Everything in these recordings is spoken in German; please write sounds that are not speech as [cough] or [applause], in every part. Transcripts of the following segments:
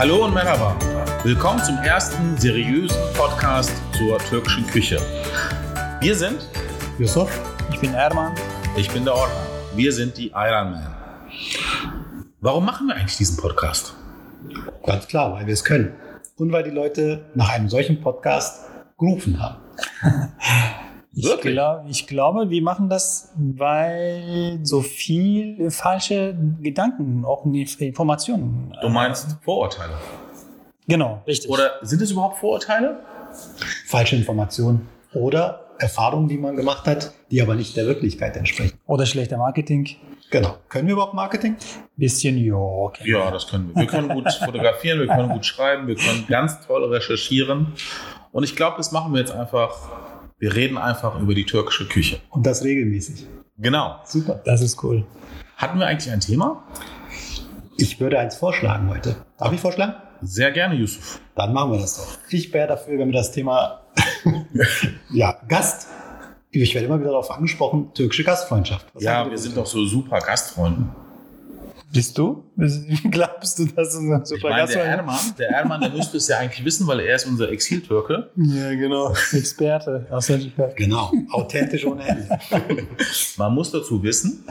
Hallo und Merhaba. Willkommen zum ersten seriösen Podcast zur türkischen Küche. Wir sind Yusuf. Ich bin Erman. Ich bin der Orhan. Wir sind die Iron Man. Warum machen wir eigentlich diesen Podcast? Ganz klar, weil wir es können. Und weil die Leute nach einem solchen Podcast gerufen haben. [laughs] Ich, Wirklich? glaub, ich glaube, wir machen das, weil so viel falsche Gedanken, auch Informationen. Du meinst Vorurteile. Genau, richtig. Oder sind es überhaupt Vorurteile? Falsche Informationen oder Erfahrungen, die man gemacht hat, die aber nicht der Wirklichkeit entsprechen. Oder schlechter Marketing. Genau. Können wir überhaupt Marketing? Bisschen, ja, okay. Ja, das können wir. Wir können gut [laughs] fotografieren, wir können gut schreiben, wir können ganz toll recherchieren. Und ich glaube, das machen wir jetzt einfach. Wir reden einfach über die türkische Küche. Und das regelmäßig. Genau. Super. Das ist cool. Hatten wir eigentlich ein Thema? Ich würde eins vorschlagen heute. Darf ich vorschlagen? Sehr gerne, Yusuf. Dann machen wir das doch. Ich wäre dafür, wenn wir das Thema [laughs] ja, Gast. Ich werde immer wieder darauf angesprochen, türkische Gastfreundschaft. Was Ja, wir sind doch so super Gastfreunde. Bist du? [laughs] Glaubst du, dass du so ein Ich super meine, Gast der Erman, der Erman, der müsste es ja eigentlich wissen, weil er ist unser Exiltürke. Ja, genau. Experte aus der Genau. Authentisch ohne Ende. Man muss dazu wissen,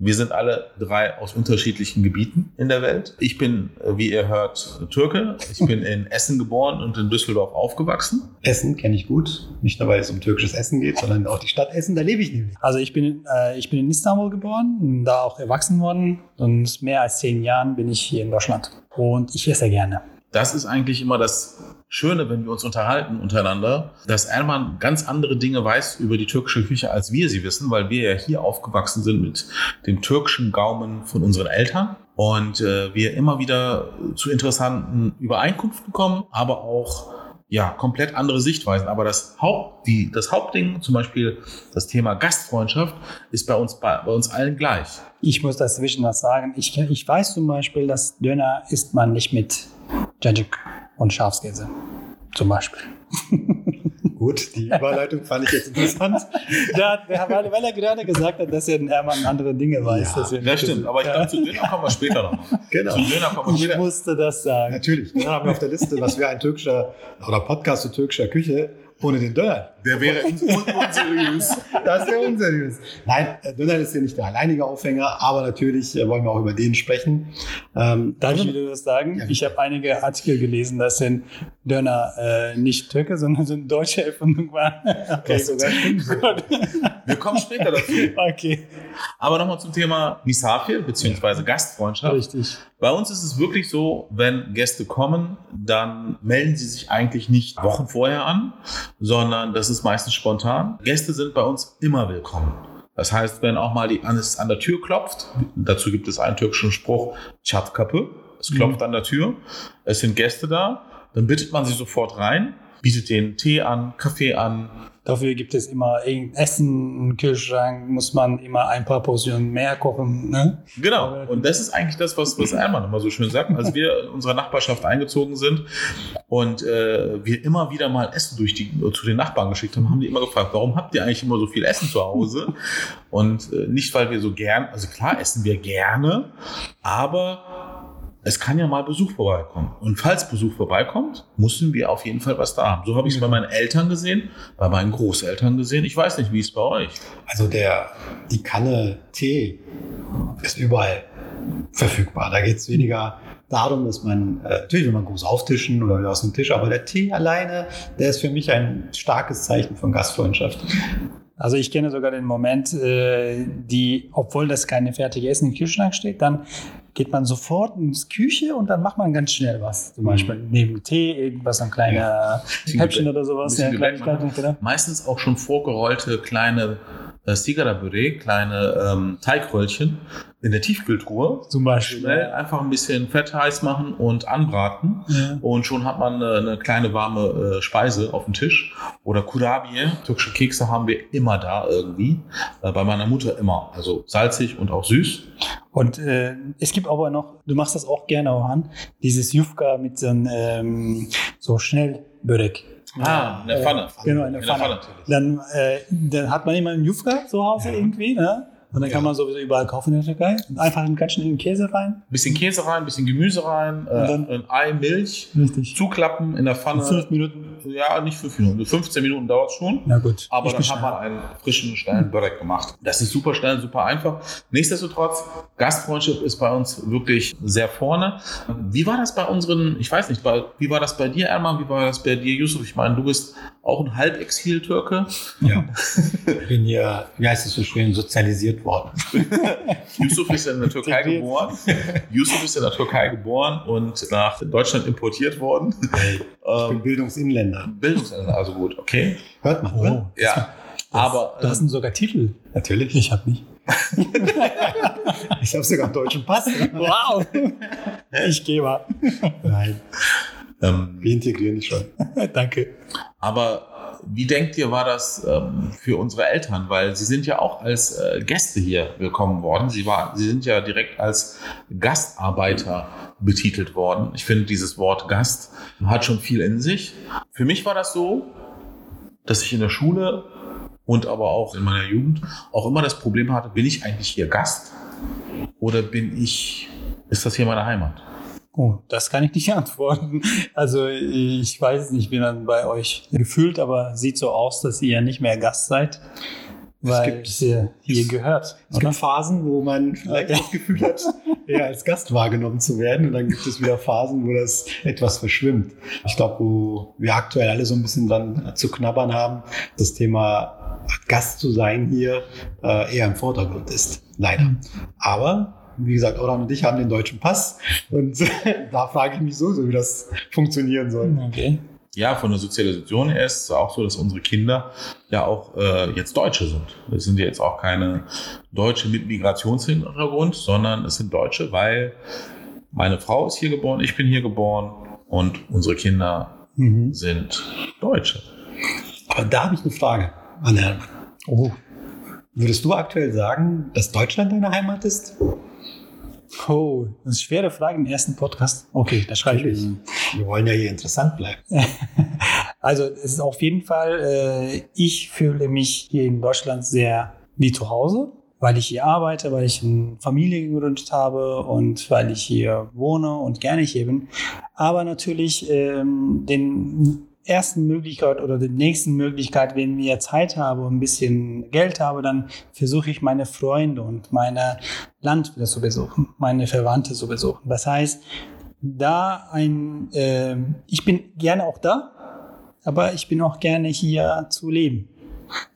wir sind alle drei aus unterschiedlichen Gebieten in der Welt. Ich bin, äh, wie ihr hört, Türke. Ich bin in Essen geboren und in Düsseldorf aufgewachsen. Essen kenne ich gut. Nicht nur, weil es um türkisches Essen geht, sondern auch die Stadt Essen, da lebe ich nämlich. Also ich bin, äh, ich bin in Istanbul geboren, da auch erwachsen worden und mehr als zehn Jahren bin ich hier in Deutschland. Und ich esse gerne. Das ist eigentlich immer das Schöne, wenn wir uns unterhalten untereinander, dass Erman ganz andere Dinge weiß über die türkische Küche, als wir sie wissen, weil wir ja hier aufgewachsen sind mit dem türkischen Gaumen von unseren Eltern und äh, wir immer wieder zu interessanten Übereinkünften kommen, aber auch ja, komplett andere Sichtweisen. Aber das Haupt, die, das Hauptding, zum Beispiel das Thema Gastfreundschaft, ist bei uns, bei, bei uns allen gleich. Ich muss dazwischen was sagen. Ich, ich weiß zum Beispiel, dass Döner isst man nicht mit Cacık und Schafskäse. Zum Beispiel. [laughs] Gut, die Überleitung fand ich jetzt interessant. [laughs] Ja, weil, weil er gerade gesagt hat, dass er in Hermann andere Dinge weiß. Ja, Das stimmt, aber ich glaube, zu Döner kommen wir später noch. [laughs] Genau. Zu Döner kommen wir Ich später. musste das sagen. Natürlich. Dann haben wir auf der Liste, was wäre ein türkischer oder Podcast zu türkischer Küche ohne den Döner. Der wäre un un unseriös. [laughs] Das wäre unseriös. Nein, äh, Döner ist ja nicht der alleinige Aufhänger, aber natürlich äh, wollen wir auch über den sprechen. Ähm, Darf ich wieder was sagen? Ja, ich habe einige Artikel gelesen, dass ein Döner äh, nicht Türke, sondern so eine deutsche [laughs] Erfindung war. Okay, Was sogar. [laughs] Wir kommen später dazu. [laughs] okay, Aber nochmal zum Thema Misafir bzw. Gastfreundschaft. richtig. Bei uns ist es wirklich so, wenn Gäste kommen, dann melden sie sich eigentlich nicht Wochen vorher an, sondern das ist meistens spontan. Gäste sind bei uns immer willkommen. Das heißt, wenn auch mal die an, an der Tür klopft, dazu gibt es einen türkischen Spruch, Çat es klopft an der Tür, es sind Gäste da, dann bittet man sie sofort rein, bietet denen Tee an, Kaffee an, Dafür gibt es immer Essen im Kühlschrank, muss man immer ein paar Portionen mehr kochen. Ne? Genau. Und das ist eigentlich das, was, was Ermann immer so schön sagt. Als wir in unserer Nachbarschaft eingezogen sind und äh, wir immer wieder mal Essen durch die, zu den Nachbarn geschickt haben, haben die immer gefragt, warum habt ihr eigentlich immer so viel Essen zu Hause? Und äh, nicht, weil wir so gern, also klar essen wir gerne, aber es kann ja mal Besuch vorbeikommen. Und falls Besuch vorbeikommt, müssen wir auf jeden Fall was da haben. So habe ich es bei meinen Eltern gesehen, bei meinen Großeltern gesehen. Ich weiß nicht, wie es bei euch. Also der, die Kanne Tee ist überall verfügbar. Da geht es weniger darum, dass man, äh, natürlich will man groß auftischen oder wieder aus dem Tisch, aber der Tee alleine, der ist für mich ein starkes Zeichen von Gastfreundschaft. Also ich kenne sogar den Moment, äh, die, obwohl das keine fertige Essen im Kühlschrank steht, dann geht man sofort ins Küche und dann macht man ganz schnell was. Zum Beispiel neben Tee irgendwas, ein kleiner Häppchen oder sowas. Ja, genau. Meistens auch schon vorgerollte kleine äh, Sigara-Büree, kleine ähm, Teigröllchen in der Tiefkühltruhe. Zum Beispiel. Schnell einfach ein bisschen Fett heiß machen und anbraten. Ja. Und schon hat man eine, eine kleine warme äh, Speise auf dem Tisch. Oder Kurabiye, türkische Kekse haben wir immer da irgendwie. Äh, bei meiner Mutter immer. Also salzig und auch süß. Und äh, es gibt aber noch, du machst das auch gerne an, dieses Jufka mit so einem ähm, so Schnellbörek. Ah, in der Pfanne. Genau, in der In der Pfanne. Pfanne. Dann, äh, dann hat man immer einen Jufka zu Hause Ja. irgendwie, ne? Und dann kann man sowieso überall kaufen in der Türkei. Einfach einen ganz schön Käse rein. Bisschen Käse rein, bisschen Gemüse rein, äh, ein Ei, Milch, Richtig. zuklappen in der Pfanne. In fünf Minuten. Ja, nicht fünf Minuten. 15 Minuten dauert schon. Na gut. Aber Ich dann hat man einen frischen, schnellen Börek gemacht. Das ist super schnell, super einfach. Nichtsdestotrotz, Gastfreundschaft ist bei uns wirklich sehr vorne. Wie war das bei unseren, ich weiß nicht, bei, wie war das bei dir, Erman? Wie war das bei dir, Yusuf? Ich meine, du bist auch ein Halbexil-Türke. Ja. Bin hier, wie heißt es so schön, sozialisiert worden. [laughs] Yusuf ist in der Türkei geboren. Yusuf ist in der Türkei geboren und nach Deutschland importiert worden. Ich bin Ähm, Bildungsinländer. Bildungsländer, also gut, okay. Hört man, oder? Oh, Ja, aber da sind sogar Titel. Natürlich. Ich habe nicht. [laughs] Ich habe sogar einen deutschen Pass. Wow. [laughs] ich gehe mal. Nein, ähm, wir integrieren dich schon. Danke. Aber wie denkt ihr, war das ähm, für unsere Eltern? Weil sie sind ja auch als äh, Gäste hier willkommen worden. Sie, war, sie sind ja direkt als Gastarbeiter betitelt worden. Ich finde, dieses Wort Gast hat schon viel in sich. Für mich war das so, dass ich in der Schule und aber auch in meiner Jugend auch immer das Problem hatte, bin ich eigentlich hier Gast oder bin ich, ist das hier meine Heimat? Oh, das kann ich nicht antworten. Also ich weiß es nicht, ich bin dann bei euch gefühlt, aber sieht so aus, dass ihr nicht mehr Gast seid, weil gibt- ihr hier es- gehört. Es gibt Phasen, wo man vielleicht das Gefühl hat, [laughs] eher als Gast wahrgenommen zu werden. Und dann gibt es wieder Phasen, wo das etwas verschwimmt. Ich glaube, wo wir aktuell alle so ein bisschen dann zu knabbern haben, das Thema Gast zu sein hier äh, eher im Vordergrund ist. Leider. Aber wie gesagt, Oran und ich haben den deutschen Pass und [laughs] da frage ich mich so, so wie das funktionieren soll. Okay. Ja, von der Sozialisation her ist es auch so, dass unsere Kinder ja auch äh, jetzt Deutsche sind. Es sind ja jetzt auch keine Deutsche mit Migrationshintergrund, sondern es sind Deutsche, weil meine Frau ist hier geboren, ich bin hier geboren und unsere Kinder Mhm. sind Deutsche. Aber da habe ich eine Frage an Herrn. Oh. Würdest du aktuell sagen, dass Deutschland deine Heimat ist? Oh, das ist eine schwere Frage im ersten Podcast. Okay, da schreibe ich. Wir wollen ja hier interessant bleiben. [laughs] Also es ist auf jeden Fall, äh, ich fühle mich hier in Deutschland sehr wie zu Hause, weil ich hier arbeite, weil ich eine Familie gegründet habe und weil ich hier wohne und gerne hier bin. Aber natürlich ähm, den ersten Möglichkeit oder den nächsten Möglichkeit, wenn ich Zeit habe und ein bisschen Geld habe, dann versuche ich meine Freunde und meine Land wieder zu besuchen, meine Verwandte zu besuchen. Das heißt, da ein, ähm, ich bin gerne auch da, aber ich bin auch gerne hier zu leben.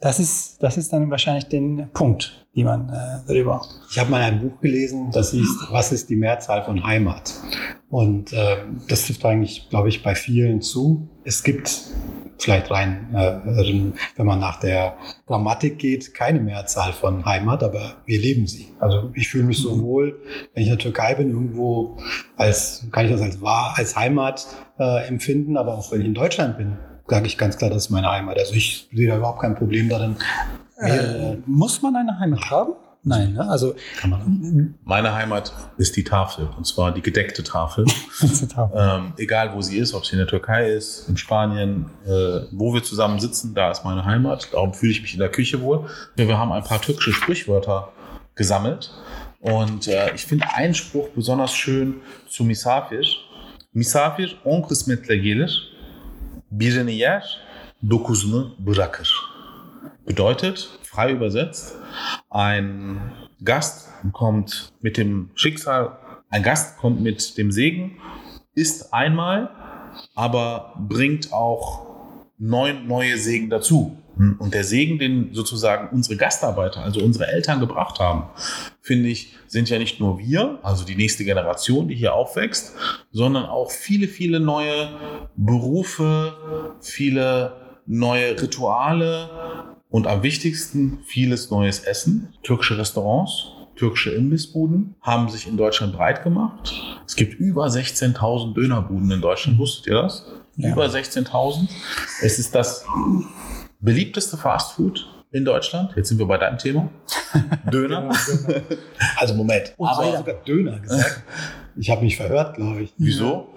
Das ist, das ist dann wahrscheinlich den Punkt, die man äh, darüber. Ich habe mal ein Buch gelesen, das hieß Was ist die Mehrzahl von Heimat? Und ähm, das trifft eigentlich, glaube ich, bei vielen zu. Es gibt vielleicht rein, äh, wenn man nach der Grammatik geht, keine Mehrzahl von Heimat, aber wir leben sie. Also ich fühle mich so wohl, wenn ich in der Türkei bin, irgendwo als, kann ich das als wahr, als Heimat äh, empfinden, aber auch wenn ich in Deutschland bin, sage ich ganz klar, das ist meine Heimat. Also ich sehe da überhaupt kein Problem darin. Äh, muss man eine Heimat haben? Nein, ne? also Kann man Meine Heimat ist die Tafel, und zwar [laughs] die gedeckte Tafel. ähm, egal wo sie ist, ob sie in der Türkei ist, in Spanien, äh, wo wir zusammen sitzen, da ist meine Heimat. Darum fühle ich mich in der Küche wohl. Wir haben ein paar türkische Sprichwörter gesammelt. Und äh, ich finde einen Spruch besonders schön zu Misafir. Misafir on kısmetle gelir, birini yer, dokuzunu bırakır. Bedeutet, frei übersetzt, ein Gast kommt mit dem Schicksal, ein Gast kommt mit dem Segen, isst einmal, aber bringt auch neun neue Segen dazu. Und der Segen, den sozusagen unsere Gastarbeiter, also unsere Eltern gebracht haben, finde ich, sind ja nicht nur wir, also die nächste Generation, die hier aufwächst, sondern auch viele, viele neue Berufe, viele neue Rituale und am wichtigsten vieles neues Essen. Türkische Restaurants, türkische Imbissbuden haben sich in Deutschland breit gemacht. Es gibt über 16.000 Dönerbuden in Deutschland. Wusstet ihr das? Ja. Über 16.000. Es ist das beliebteste Fastfood in Deutschland. Jetzt sind wir bei deinem Thema. [laughs] Döner. Also Moment. Und Aber sogar Döner gesagt. Ich habe mich verhört, glaube ich. Wieso?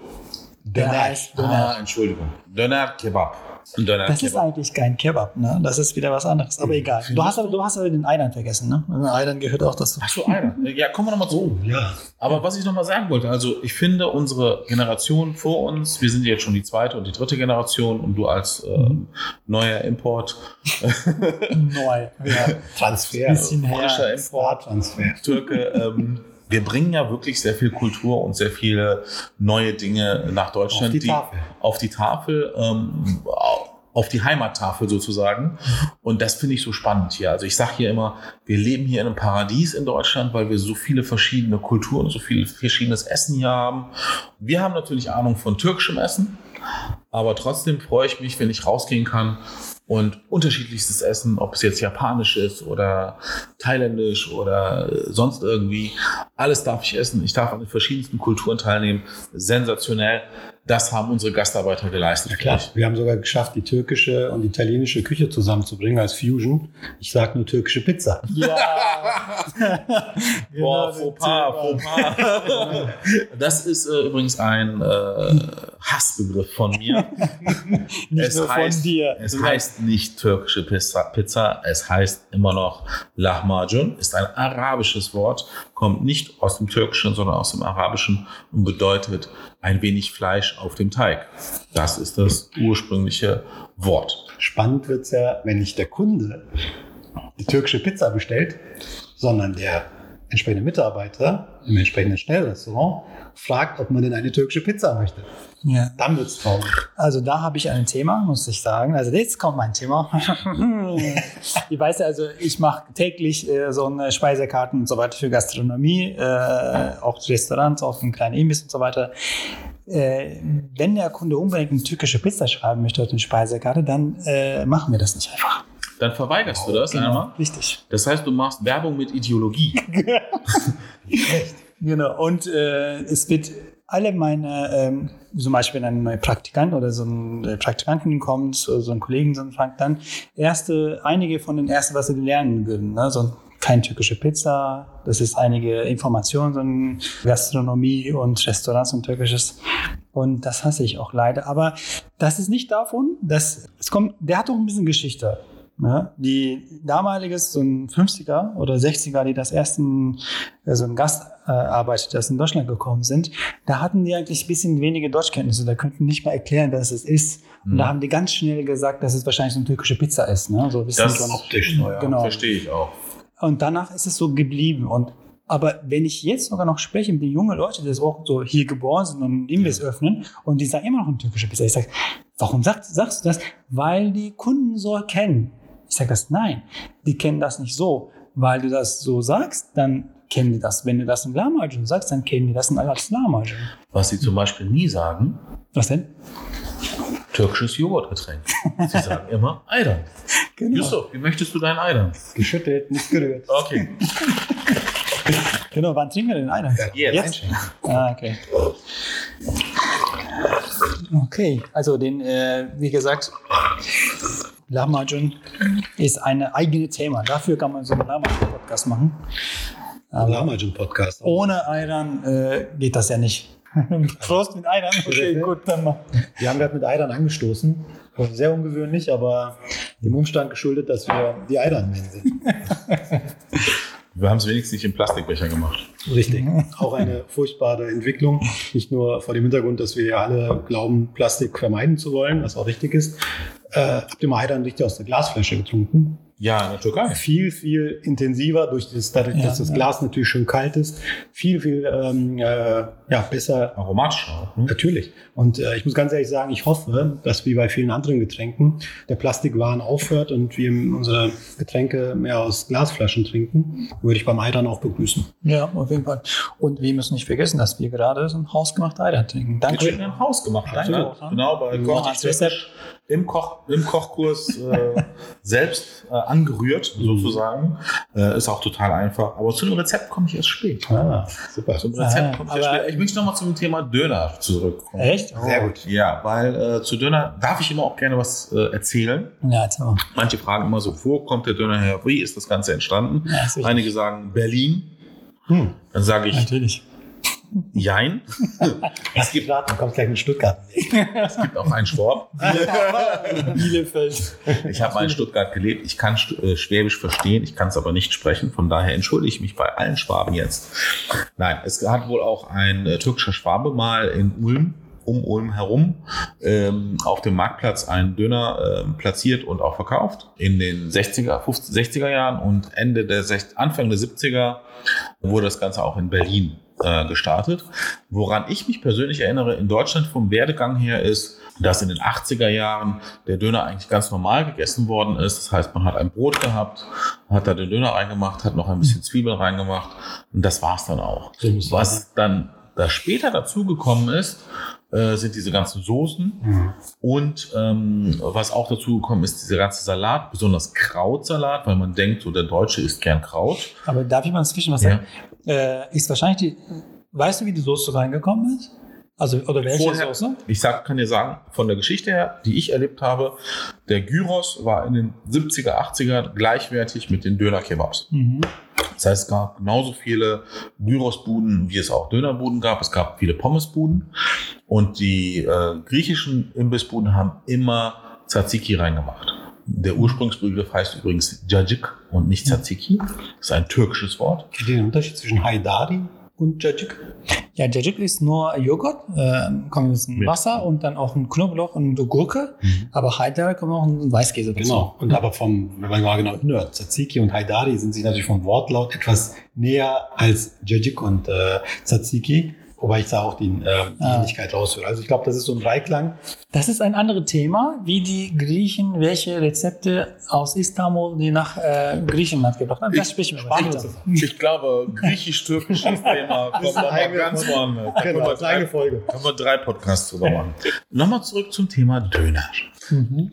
Der Döner. heißt Döner. Ah, Entschuldigung. Döner Kebab. Döner Das ist eigentlich kein Kebab, ne? Das ist wieder was anderes. Aber egal. Du hast aber, du hast aber den Eidern vergessen, ne? Den Eidern gehört auch dazu. Achso, einer. Ja, kommen wir nochmal zu. Ja. Aber was ich nochmal sagen wollte, also ich finde unsere Generation vor uns, wir sind jetzt schon die zweite und die dritte Generation und du als ähm, neuer Import, [laughs] Neu. Ja. [laughs] Transfer. Bisschen her. Import, Sporttransfer. Türke, ähm, [laughs] wir bringen ja wirklich sehr viel Kultur und sehr viele neue Dinge nach Deutschland. Auf die Tafel. Auf die Tafel, ähm, auf die Heimattafel sozusagen. Und das finde ich so spannend hier. Also ich sage hier immer, wir leben hier in einem Paradies in Deutschland, weil wir so viele verschiedene Kulturen, so viel verschiedenes Essen hier haben. Wir haben natürlich Ahnung von türkischem Essen, aber trotzdem freue ich mich, wenn ich rausgehen kann und unterschiedlichstes Essen, ob es jetzt japanisch ist oder thailändisch oder sonst irgendwie, alles darf ich essen. Ich darf an den verschiedensten Kulturen teilnehmen. Sensationell. Das haben unsere Gastarbeiter geleistet. Ja, klar. Wir haben sogar geschafft, die türkische und italienische Küche zusammenzubringen als Fusion. Ich sage nur türkische Pizza. Ja. [laughs] [laughs] Boah, Genau, faux pas, faux pas. Das ist äh, übrigens ein äh, Hassbegriff von mir. [laughs] Nicht nur von dir. Es heißt nicht türkische Pizza, Pizza, es heißt immer noch Lahmacun, ist ein arabisches Wort, kommt nicht aus dem Türkischen, sondern aus dem Arabischen und bedeutet ein wenig Fleisch auf dem Teig. Das ist das ursprüngliche Wort. Spannend wird's ja, wenn nicht der Kunde die türkische Pizza bestellt, sondern der entsprechende Mitarbeiter im entsprechenden Schnellrestaurant fragt, ob man denn eine türkische Pizza möchte. Ja. Dann wird's traurig. Also da habe ich ein Thema, muss ich sagen. Also jetzt kommt mein Thema. [laughs] ich weiß ja, also ich mache täglich äh, so eine Speisekarten und so weiter für Gastronomie, äh, auch Restaurants, auch einen kleinen Imbiss und so weiter. Äh, wenn der Kunde unbedingt eine türkische Pizza schreiben möchte auf eine Speisekarte, dann äh, machen wir das nicht einfach. Dann verweigerst du das Genau, einmal. richtig. Das heißt, du machst Werbung mit Ideologie. [laughs] Genau. Und äh, es wird alle meine, ähm, zum Beispiel wenn ein neuer Praktikant oder so ein äh, Praktikanten kommt, so, so ein Kollegen, so ein fragt dann erste, einige von den ersten, was sie lernen würden, ne? so kein türkische Pizza, das ist einige Informationen, so ein Gastronomie und Restaurants und türkisches. Und das hasse ich auch leider. Aber das ist nicht davon, dass es kommt, der hat doch ein bisschen Geschichte. Ne? Die damaliges, so ein 50er oder 60er, die das ersten, äh, so ein Gastarbeiter, das in Deutschland gekommen sind, da hatten die eigentlich ein bisschen wenige Deutschkenntnisse, da könnten nicht mal erklären, was es ist. Und Mhm. da haben die ganz schnell gesagt, dass es wahrscheinlich so eine türkische Pizza ist. Ne? So wissen Das die schon. optisch ja. Genau. Verstehe ich auch. Und danach ist es so geblieben. Und aber wenn ich jetzt sogar noch spreche mit den jungen Leuten, die das auch so hier geboren sind und Imbiss öffnen und die sagen immer noch eine türkische Pizza, ich sage, warum sagst, sagst du das? Weil die Kunden so erkennen. Ich sage das, nein, die kennen das nicht so. Weil du das so sagst, dann kennen die das. Wenn du das in Lahmacun sagst, dann kennen die das in als Lahmacun. Was sie zum Beispiel nie sagen, Was denn? türkisches Joghurtgetränk. Sie sagen immer Eidern. [laughs] Genau. Yusuf, wie möchtest du deinen Eidern? Geschüttelt, nicht gerührt. Okay. [laughs] Genau, wann trinken wir denn einer? Jetzt. Ah, okay. Okay, also den, äh, wie gesagt, Lahmacun ist ein eigenes Thema. Dafür kann man so einen Lahmacun-Podcast machen. Aber Lahmacun-Podcast. ohne Eiern äh, geht das ja nicht. [laughs] Prost mit Eiern. Okay, gut, dann mal. Wir haben gerade mit Eidern angestoßen. Sehr ungewöhnlich, aber dem Umstand geschuldet, dass wir die Eidern-Men sind. Wir haben es wenigstens nicht in Plastikbecher gemacht. Richtig. Auch eine furchtbare Entwicklung. Nicht nur vor dem Hintergrund, dass wir ja alle glauben, Plastik vermeiden zu wollen, was auch richtig ist. Äh, habt ihr mal Eidern richtig aus der Glasflasche getrunken? Ja, in der Türkei. Viel, viel intensiver, durch das, dadurch, Ja, dass das ja. Glas natürlich schön kalt ist. Viel, viel ähm, äh, ja, besser Aromatisch auch. Ne? Natürlich. Und äh, ich muss ganz ehrlich sagen, ich hoffe, dass wie bei vielen anderen Getränken der Plastikwahn aufhört und wir unsere Getränke mehr aus Glasflaschen trinken. Würde ich beim Eidern auch begrüßen. Ja, auf jeden Fall. Und wir müssen nicht vergessen, dass wir gerade so ein hausgemacht Eier trinken. Wir Danke. trinken im Haus gemacht. Danke. Ne? Genau, bei Koch Rezept. Im, Koch, im Kochkurs äh, [laughs] selbst äh, angerührt, sozusagen. Äh, ist auch total einfach. Aber zu dem Rezept komme ich erst spät. Ah, super. Zum Rezept Ah, komme ich erst spät. Ich möchte nochmal zum Thema Döner zurückkommen. Echt? Sehr gut. Ja, weil äh, zu Döner darf ich immer auch gerne was äh, erzählen. Ja, erzähl mal. Manche fragen immer so, wo kommt der Döner her? Wie ist das Ganze entstanden? Ja. Einige sagen Berlin. Hm. Dann sage ich Natürlich. Jein. Es gibt Raten, kommt gleich mit Stuttgart. Es gibt auch einen Schwab. Bielefeld. Ich habe mal in Stuttgart gelebt. Ich kann äh, Schwäbisch verstehen, ich kann es aber nicht sprechen. Von daher entschuldige ich mich bei allen Schwaben jetzt. Nein, es hat wohl auch ein äh, türkischer Schwabe mal in Ulm, um Ulm herum, ähm, auf dem Marktplatz einen Döner ähm, platziert und auch verkauft. In den 60er, 50, 60er Jahren und Ende der, sech- Anfang der 70er wurde das Ganze auch in Berlin äh, gestartet. Woran ich mich persönlich erinnere, in Deutschland vom Werdegang her ist, dass in den 80er Jahren der Döner eigentlich ganz normal gegessen worden ist. Das heißt, man hat ein Brot gehabt, hat da den Döner reingemacht, hat noch ein bisschen Zwiebeln reingemacht und das war's dann auch. Was dann da später dazugekommen ist, äh, sind diese ganzen Soßen Mhm. und ähm, was auch dazugekommen ist, dieser ganze Salat, besonders Krautsalat, weil man denkt, so der Deutsche isst gern Kraut. Aber darf ich mal zwischen was Ja. sagen? Äh, ist wahrscheinlich die. Weißt du, wie die Soße reingekommen ist? Also, oder welche Vorher- Soße? Ich sag, kann dir sagen, von der Geschichte her, die ich erlebt habe, der Gyros war in den 70er, 80er gleichwertig mit den Döner-Kebabs. Mhm. Das heißt, es gab genauso viele Gyrosbuden, wie es auch Dönerbuden gab. Es gab viele Pommesbuden. Und die äh, griechischen Imbissbuden haben immer Tzatziki reingemacht. Der Ursprungsbegriff heißt übrigens Cacık und nicht Tzatziki. Das ist ein türkisches Wort. Kennt ihr den Unterschied zwischen Haidari und Cacık? Ja, Cacık ist nur Joghurt, äh, kommt ein bisschen Mit- Wasser und dann auch ein Knoblauch und eine Gurke. Aber Haidar kommt auch ein Weißkäse dazu. Genau. Und aber vom, wenn man mal genau hört, Tzatziki und Haidari sind sich natürlich vom Wortlaut etwas näher als Cacık und äh, Tzatziki. Wobei ich da auch die, äh, die Ah. Ähnlichkeit raushöre. Also ich glaube, das ist so ein Dreiklang. Das ist ein anderes Thema, wie die Griechen welche Rezepte aus Istanbul die nach äh, Griechenland gebracht haben. Das sprechen wir später. Ich glaube, griechisch-türkisches Thema kommt eine eigene- woanders. Genau, können wir das ist eine drei, Folge. können wir drei Podcasts drüber machen. Nochmal zurück zum Thema Döner. Mhm.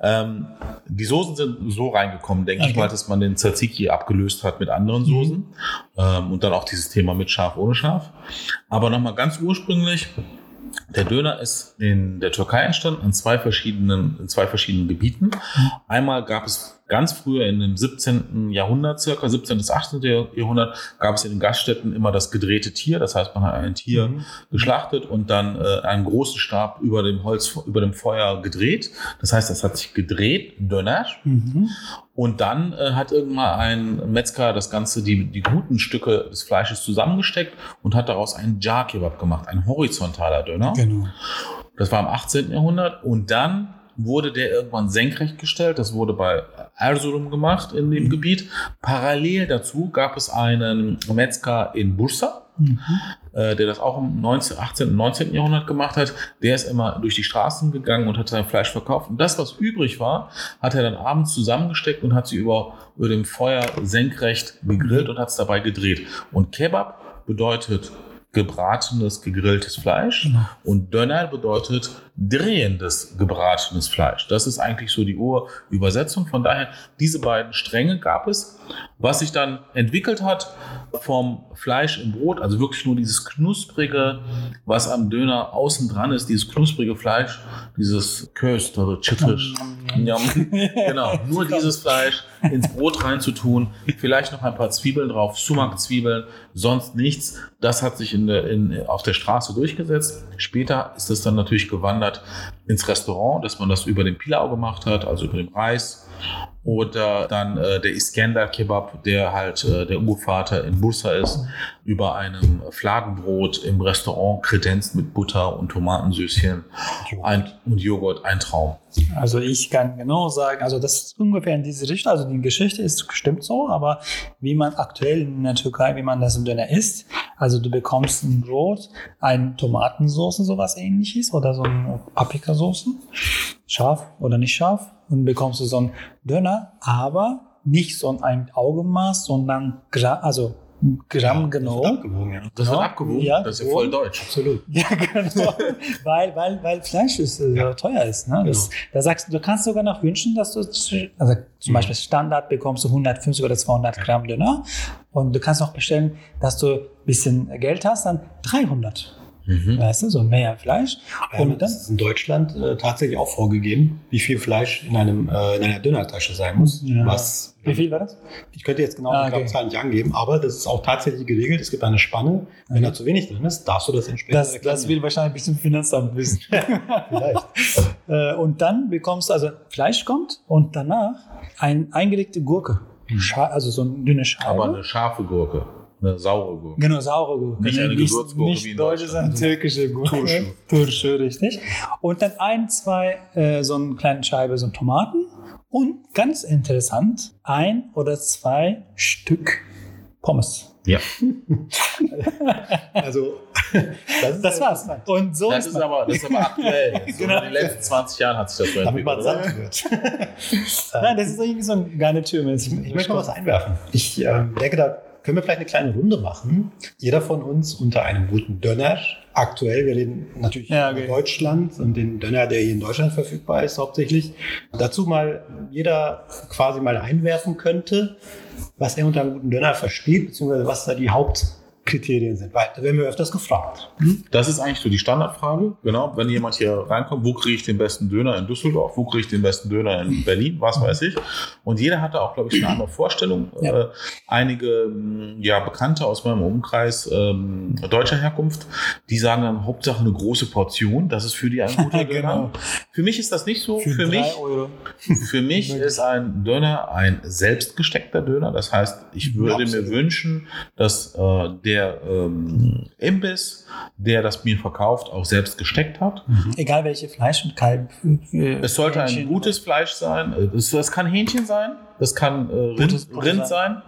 Ähm, die Soßen sind so reingekommen, denke ich Okay. mal, dass man den Tzatziki abgelöst hat mit anderen Soßen. Ähm, und dann auch dieses Thema mit Schaf, ohne Schaf. Aber nochmal ganz ursprünglich, der Döner ist in der Türkei entstanden, in zwei verschiedenen, in zwei verschiedenen Gebieten. Einmal gab es ganz früher in dem 17. Jahrhundert, circa 17. bis 18. Jahrhundert, gab es in den Gaststätten immer das gedrehte Tier. Das heißt, man hat ein Tier Mhm. geschlachtet und dann äh, einen großen Stab über dem Holz, über dem Feuer gedreht. Das heißt, das hat sich gedreht, Döner. Mhm. Und dann äh, hat irgendwann ein Metzger das Ganze, die, die guten Stücke des Fleisches zusammengesteckt und hat daraus einen Jar Kebab gemacht, ein horizontaler Döner. Genau. Das war im 18. Jahrhundert. Und dann wurde der irgendwann senkrecht gestellt. Das wurde bei Erzurum gemacht in dem Gebiet. Parallel dazu gab es einen Metzger in Bursa, Mhm. äh, der das auch im 19, 18. und 19. Jahrhundert gemacht hat. Der ist immer durch die Straßen gegangen und hat sein Fleisch verkauft. Und das, was übrig war, hat er dann abends zusammengesteckt und hat sie über, über dem Feuer senkrecht gegrillt und hat es dabei gedreht. Und Kebab bedeutet gebratenes, gegrilltes Fleisch. Genau. Und Döner bedeutet drehendes, gebratenes Fleisch. Das ist eigentlich so die Urübersetzung. Von daher, diese beiden Stränge gab es. Was sich dann entwickelt hat vom Fleisch im Brot, also wirklich nur dieses knusprige, was am Döner außen dran ist, dieses knusprige Fleisch, dieses köstere, chittisch. Ja, genau, nur dieses Fleisch ins Brot reinzutun, vielleicht noch ein paar Zwiebeln drauf, Sumak-Zwiebeln, sonst nichts. Das hat sich in der, in, auf der Straße durchgesetzt. Später ist es dann natürlich gewandert ins Restaurant, dass man das über den Pilau gemacht hat, also über den Reis. Oder dann äh, der Iskender Kebab, der halt äh, der Urvater in Bursa ist, über einem Fladenbrot im Restaurant kredenzt mit Butter und Tomatensüßchen ein, und Joghurt, ein Traum. Also ich kann genau sagen, also das ist ungefähr in diese Richtung. Also die Geschichte ist stimmt so, aber wie man aktuell in der Türkei, wie man das im Döner isst, also du bekommst ein Brot, eine Tomatensauce, sowas ähnliches oder so eine Paprikasauce, scharf oder nicht scharf, und bekommst du so einen Döner, aber nicht so ein Augenmaß, sondern Gra also Gramm genau. Abgewogen, ja. Das wird Ja, abgewogen. ja, das ist ja voll deutsch. Absolut. [laughs] Ja, genau. weil, weil, weil Fleisch ist, äh, Ja. teuer ist. Ne? Das, Da sagst du, du kannst sogar noch wünschen, dass du, also zum Beispiel Standard bekommst du 150 oder 200 Gramm Döner und du kannst auch bestellen, dass du ein bisschen Geld hast, dann 300. Mhm. Weißt du, so mehr Fleisch. Und Und dann, das ist in Deutschland äh, tatsächlich auch vorgegeben, wie viel Fleisch in, einem, äh, in einer Dönertasche sein muss. Ja. Was, wie viel war das? ich könnte jetzt genau Ah, die okay. Grammzahl nicht angeben, aber das ist auch tatsächlich geregelt. Es gibt eine Spanne. Wenn da zu wenig drin ist, darfst du das entsprechend Das, das will wahrscheinlich bis zum Finanzamt wissen. [laughs] vielleicht. [laughs] Äh, und dann bekommst du, also Fleisch kommt und danach ein eingelegte Gurke. Scha also so eine dünne Scheibe. Aber eine scharfe Gurke, eine saure Gurke. Genau, saure Gurke. Nicht eine Gewürzgurke nicht wie in deutsche, sondern türkische Gurke. Turşu. Turşu, richtig. Und dann ein, zwei, äh, so eine kleine Scheibe, so Tomaten. Und ganz interessant, ein oder zwei Stück Pommes. Ja. [laughs] Also, das, Das war's. Und so Das ist ist aber, das ist aber aktuell. [laughs] So Genau. In den letzten 20 Jahren hat sich das so damit man entwickelt. satt wird. [laughs] Nein, das ist irgendwie so ein Garnitur. Ich, ich möchte mal was einwerfen. Ich ähm, denke, da können wir vielleicht eine kleine Runde machen. Jeder von uns unter einem guten Döner. Aktuell, wir reden natürlich Ja, über okay. Deutschland und den Döner, der hier in Deutschland verfügbar ist, hauptsächlich. Dazu mal jeder quasi mal einwerfen könnte, was er unter einem guten Döner versteht, beziehungsweise was da die Hauptkriterien sind. Weil da werden wir öfters gefragt. Das ist eigentlich so die Standardfrage. Genau, wenn jemand hier reinkommt, wo kriege ich den besten Döner in Düsseldorf, wo kriege ich den besten Döner in Berlin, was weiß ich. Und jeder hatte auch, glaube ich, eine andere Vorstellung. Ja. Äh, einige mh, ja, Bekannte aus meinem Umkreis ähm, deutscher Herkunft, die sagen dann Hauptsache eine große Portion. Das ist für die ein guter [laughs] Döner. Genau. Für mich ist das nicht so. Für, drei mich, Euro. [laughs] für mich ist ein Döner ein selbstgesteckter Döner. Das heißt, ich würde Absolut. mir wünschen, dass äh, der ähm, Imbiss, der das mir verkauft, auch selbst gesteckt hat. Egal welche Fleisch und Kalb. äh, Es sollte ein Hähnchen. gutes Fleisch sein. Äh, Das, das kann Hähnchen sein. Das kann äh, Rind, Rind sein.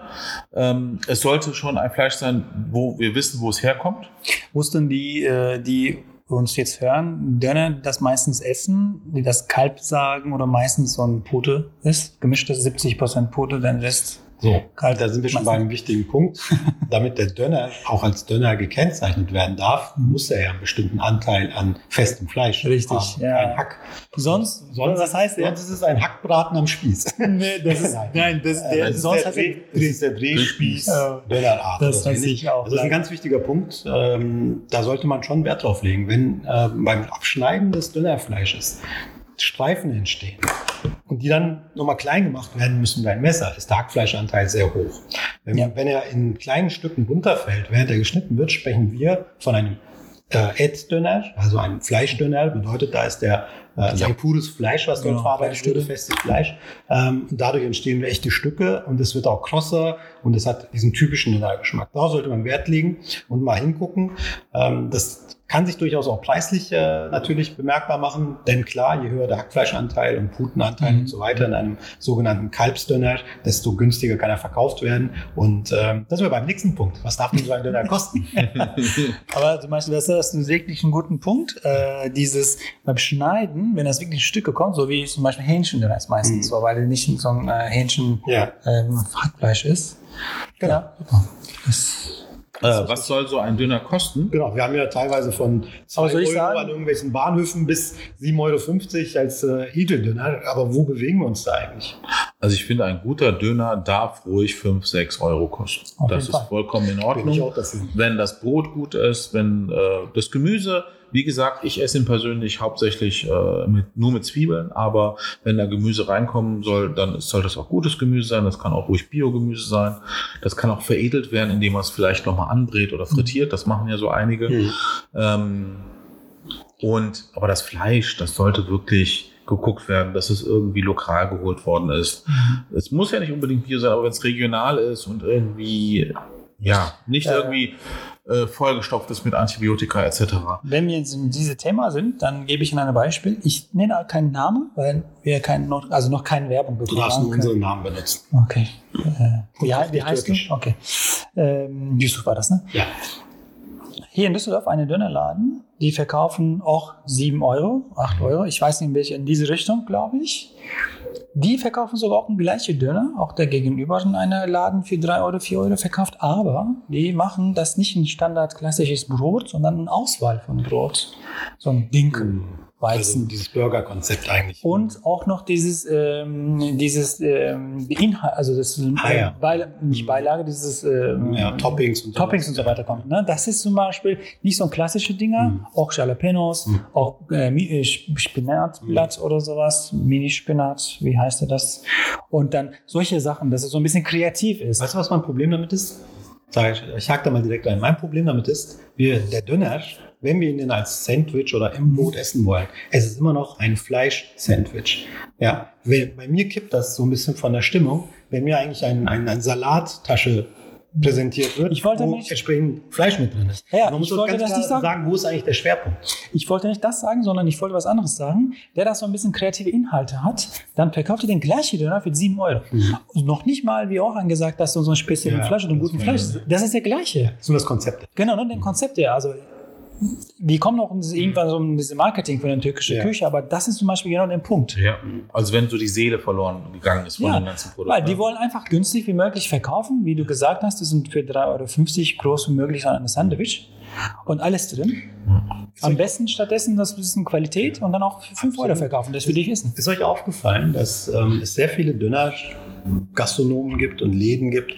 Ähm, es sollte schon ein Fleisch sein, wo wir wissen, wo es herkommt. Wussten die, äh, die uns jetzt hören, Döner das meistens essen, die das Kalb sagen oder meistens so ein Pute ist. Gemischtes 70% Pute, den Rest So, Kalb. da sind wir schon bei einem wichtigen Punkt. [laughs] Damit der Döner auch als Döner gekennzeichnet werden darf, muss er ja einen bestimmten Anteil an festem Fleisch Richtig, haben. ja. Ein Hack. Sonst, Sonst, was heißt der? sonst ist es ein Hackbraten am Spieß. [laughs] Nee, das [laughs] ist, Nein. das, Äh, der, das ist sonst der heißt Dreh- das ist der Drehspieß. Dönerart. Das weiß ich auch. Das ist ein ganz wichtiger Punkt. Ähm, da sollte man schon Wert drauf legen. Wenn ähm, beim Abschneiden des Dönerfleisches Streifen entstehen und die dann nochmal klein gemacht werden müssen einem Messer, ist der Hackfleischanteil sehr hoch. Wenn, Ja. wenn er in kleinen Stücken runterfällt, während er geschnitten wird, sprechen wir von einem äh, Ed-Döner, also ein Fleischdöner, bedeutet, da ist der äh, Ja. ein pures Fleisch, was dort Genau, verarbeitet wird, festes Fleisch. Ähm, dadurch entstehen echte Stücke und es wird auch krosser und es hat diesen typischen Dönergeschmack. Darauf sollte man Wert legen und mal hingucken. Ähm, das kann sich durchaus auch preislich äh, natürlich bemerkbar machen, denn klar, je höher der Hackfleischanteil und Putenanteil Mhm. und so weiter in einem sogenannten Kalbsdöner, desto günstiger kann er verkauft werden. Und ähm, das wir beim nächsten Punkt. Was darf denn so ein Döner [laughs] kosten? Aber zum Beispiel, das ist ein wirklich einen guten Punkt. Äh, dieses beim Schneiden, wenn das wirklich Stücke kommt, so wie zum Beispiel Hähnchen, dann ist meistens Mhm. so, weil nicht so ein äh, Hähnchen ja. ähm, Hackfleisch ist. Genau. Ja, super. Das, Äh, was soll so ein Döner kosten? Genau, wir haben ja teilweise von 2 Aber soll ich Euro sagen- an irgendwelchen Bahnhöfen bis 7,50 Euro als äh, Edeldöner. Aber wo bewegen wir uns da eigentlich? Also ich finde, ein guter Döner darf ruhig 5, 6 Euro kosten. Auf das ist Fall. vollkommen in Ordnung. Wenn das Brot gut ist, wenn äh, das Gemüse, wie gesagt, ich esse ihn persönlich hauptsächlich äh, mit, nur mit Zwiebeln, aber wenn da Gemüse reinkommen soll, dann soll das auch gutes Gemüse sein. Das kann auch ruhig Biogemüse sein. Das kann auch veredelt werden, indem man es vielleicht nochmal anbrät oder frittiert. Das machen ja so einige. Mhm. Ähm, und, aber das Fleisch, das sollte wirklich geguckt werden, dass es irgendwie lokal geholt worden ist. Es muss ja nicht unbedingt Bio sein, aber wenn es regional ist und irgendwie, ja, nicht Ja. irgendwie äh, vollgestopft ist mit Antibiotika etc. wenn wir jetzt in diesem Thema sind, dann gebe ich Ihnen ein Beispiel. Ich nenne auch keinen Namen, weil wir kein, noch, also noch keine Werbung Du bekommen darfst nur haben. unseren Namen benutzen. Okay. Äh, wie, auf wie heißt türkisch. du? Okay. Ähm, Yusuf war das, ne? Ja. Hier in Düsseldorf eine Dönerladen, die verkaufen auch 7 Euro, 8 Euro, ich weiß nicht in welche, in diese Richtung, glaube ich. Die verkaufen sogar auch einen gleichen Döner, auch der gegenüber in einer Laden für 3 Euro, 4 Euro verkauft, aber die machen das nicht ein standard klassisches Brot, sondern eine Auswahl von Brot. So ein Dinkel. Mhm. Weizen. Also dieses Burger-Konzept eigentlich. Und auch noch dieses, ähm, dieses ähm, Inhalt, also das Ah, ja. Beil nicht Beilage, dieses ähm, ja, Toppings und so. Toppings und so weiter kommt. Ne? Das ist zum Beispiel nicht so ein klassische Dinger, Mhm. auch Jalapenos, Mhm. auch äh, äh, Sp- Spinatblatt oder sowas, Mini-Spinat, wie heißt der das? Und dann solche Sachen, dass es so ein bisschen kreativ ist. Weißt du, was mein Problem damit ist? Sag ich, ich hake da mal direkt ein. Mein Problem damit ist, wir, der Döner, wenn wir ihn denn als Sandwich oder im Brot essen wollen, es ist immer noch ein Fleisch-Sandwich. Ja, bei mir kippt das so ein bisschen von der Stimmung, wenn mir eigentlich ein, ein, ein Salattasche präsentiert wird, Ich wollte wo nicht- entsprechend Fleisch mit drin ist. Ja, Man muss ich wollte ganz das nicht sagen. sagen, wo ist eigentlich der Schwerpunkt? Ich wollte nicht das sagen, sondern ich wollte was anderes sagen. Der das so ein bisschen kreative Inhalte hat, dann verkauft ihr den gleichen Döner für 7 Euro. Und noch nicht mal, wie auch angesagt, dass du so ein speziellen Ja, Fleisch einen das guten Fleisch. Das ist der gleiche. So das Konzept. Genau, ne, den Konzept ja. Also wir kommen auch in diese, irgendwann so in diese Marketing von der türkischen Ja. Küche, aber das ist zum Beispiel genau der Punkt. Ja. Also wenn so die Seele verloren gegangen ist von Ja, dem ganzen Produkt. Weil die wollen einfach günstig wie möglich verkaufen, wie du gesagt hast, die sind für 3,50 Euro groß wie möglich an einem Sandwich und alles drin. Am besten stattdessen das bisschen Qualität und dann auch für 5 Euro verkaufen, das will ich wissen. Ist euch aufgefallen, dass ähm, es sehr viele Döner-Gastronomen gibt und Läden gibt,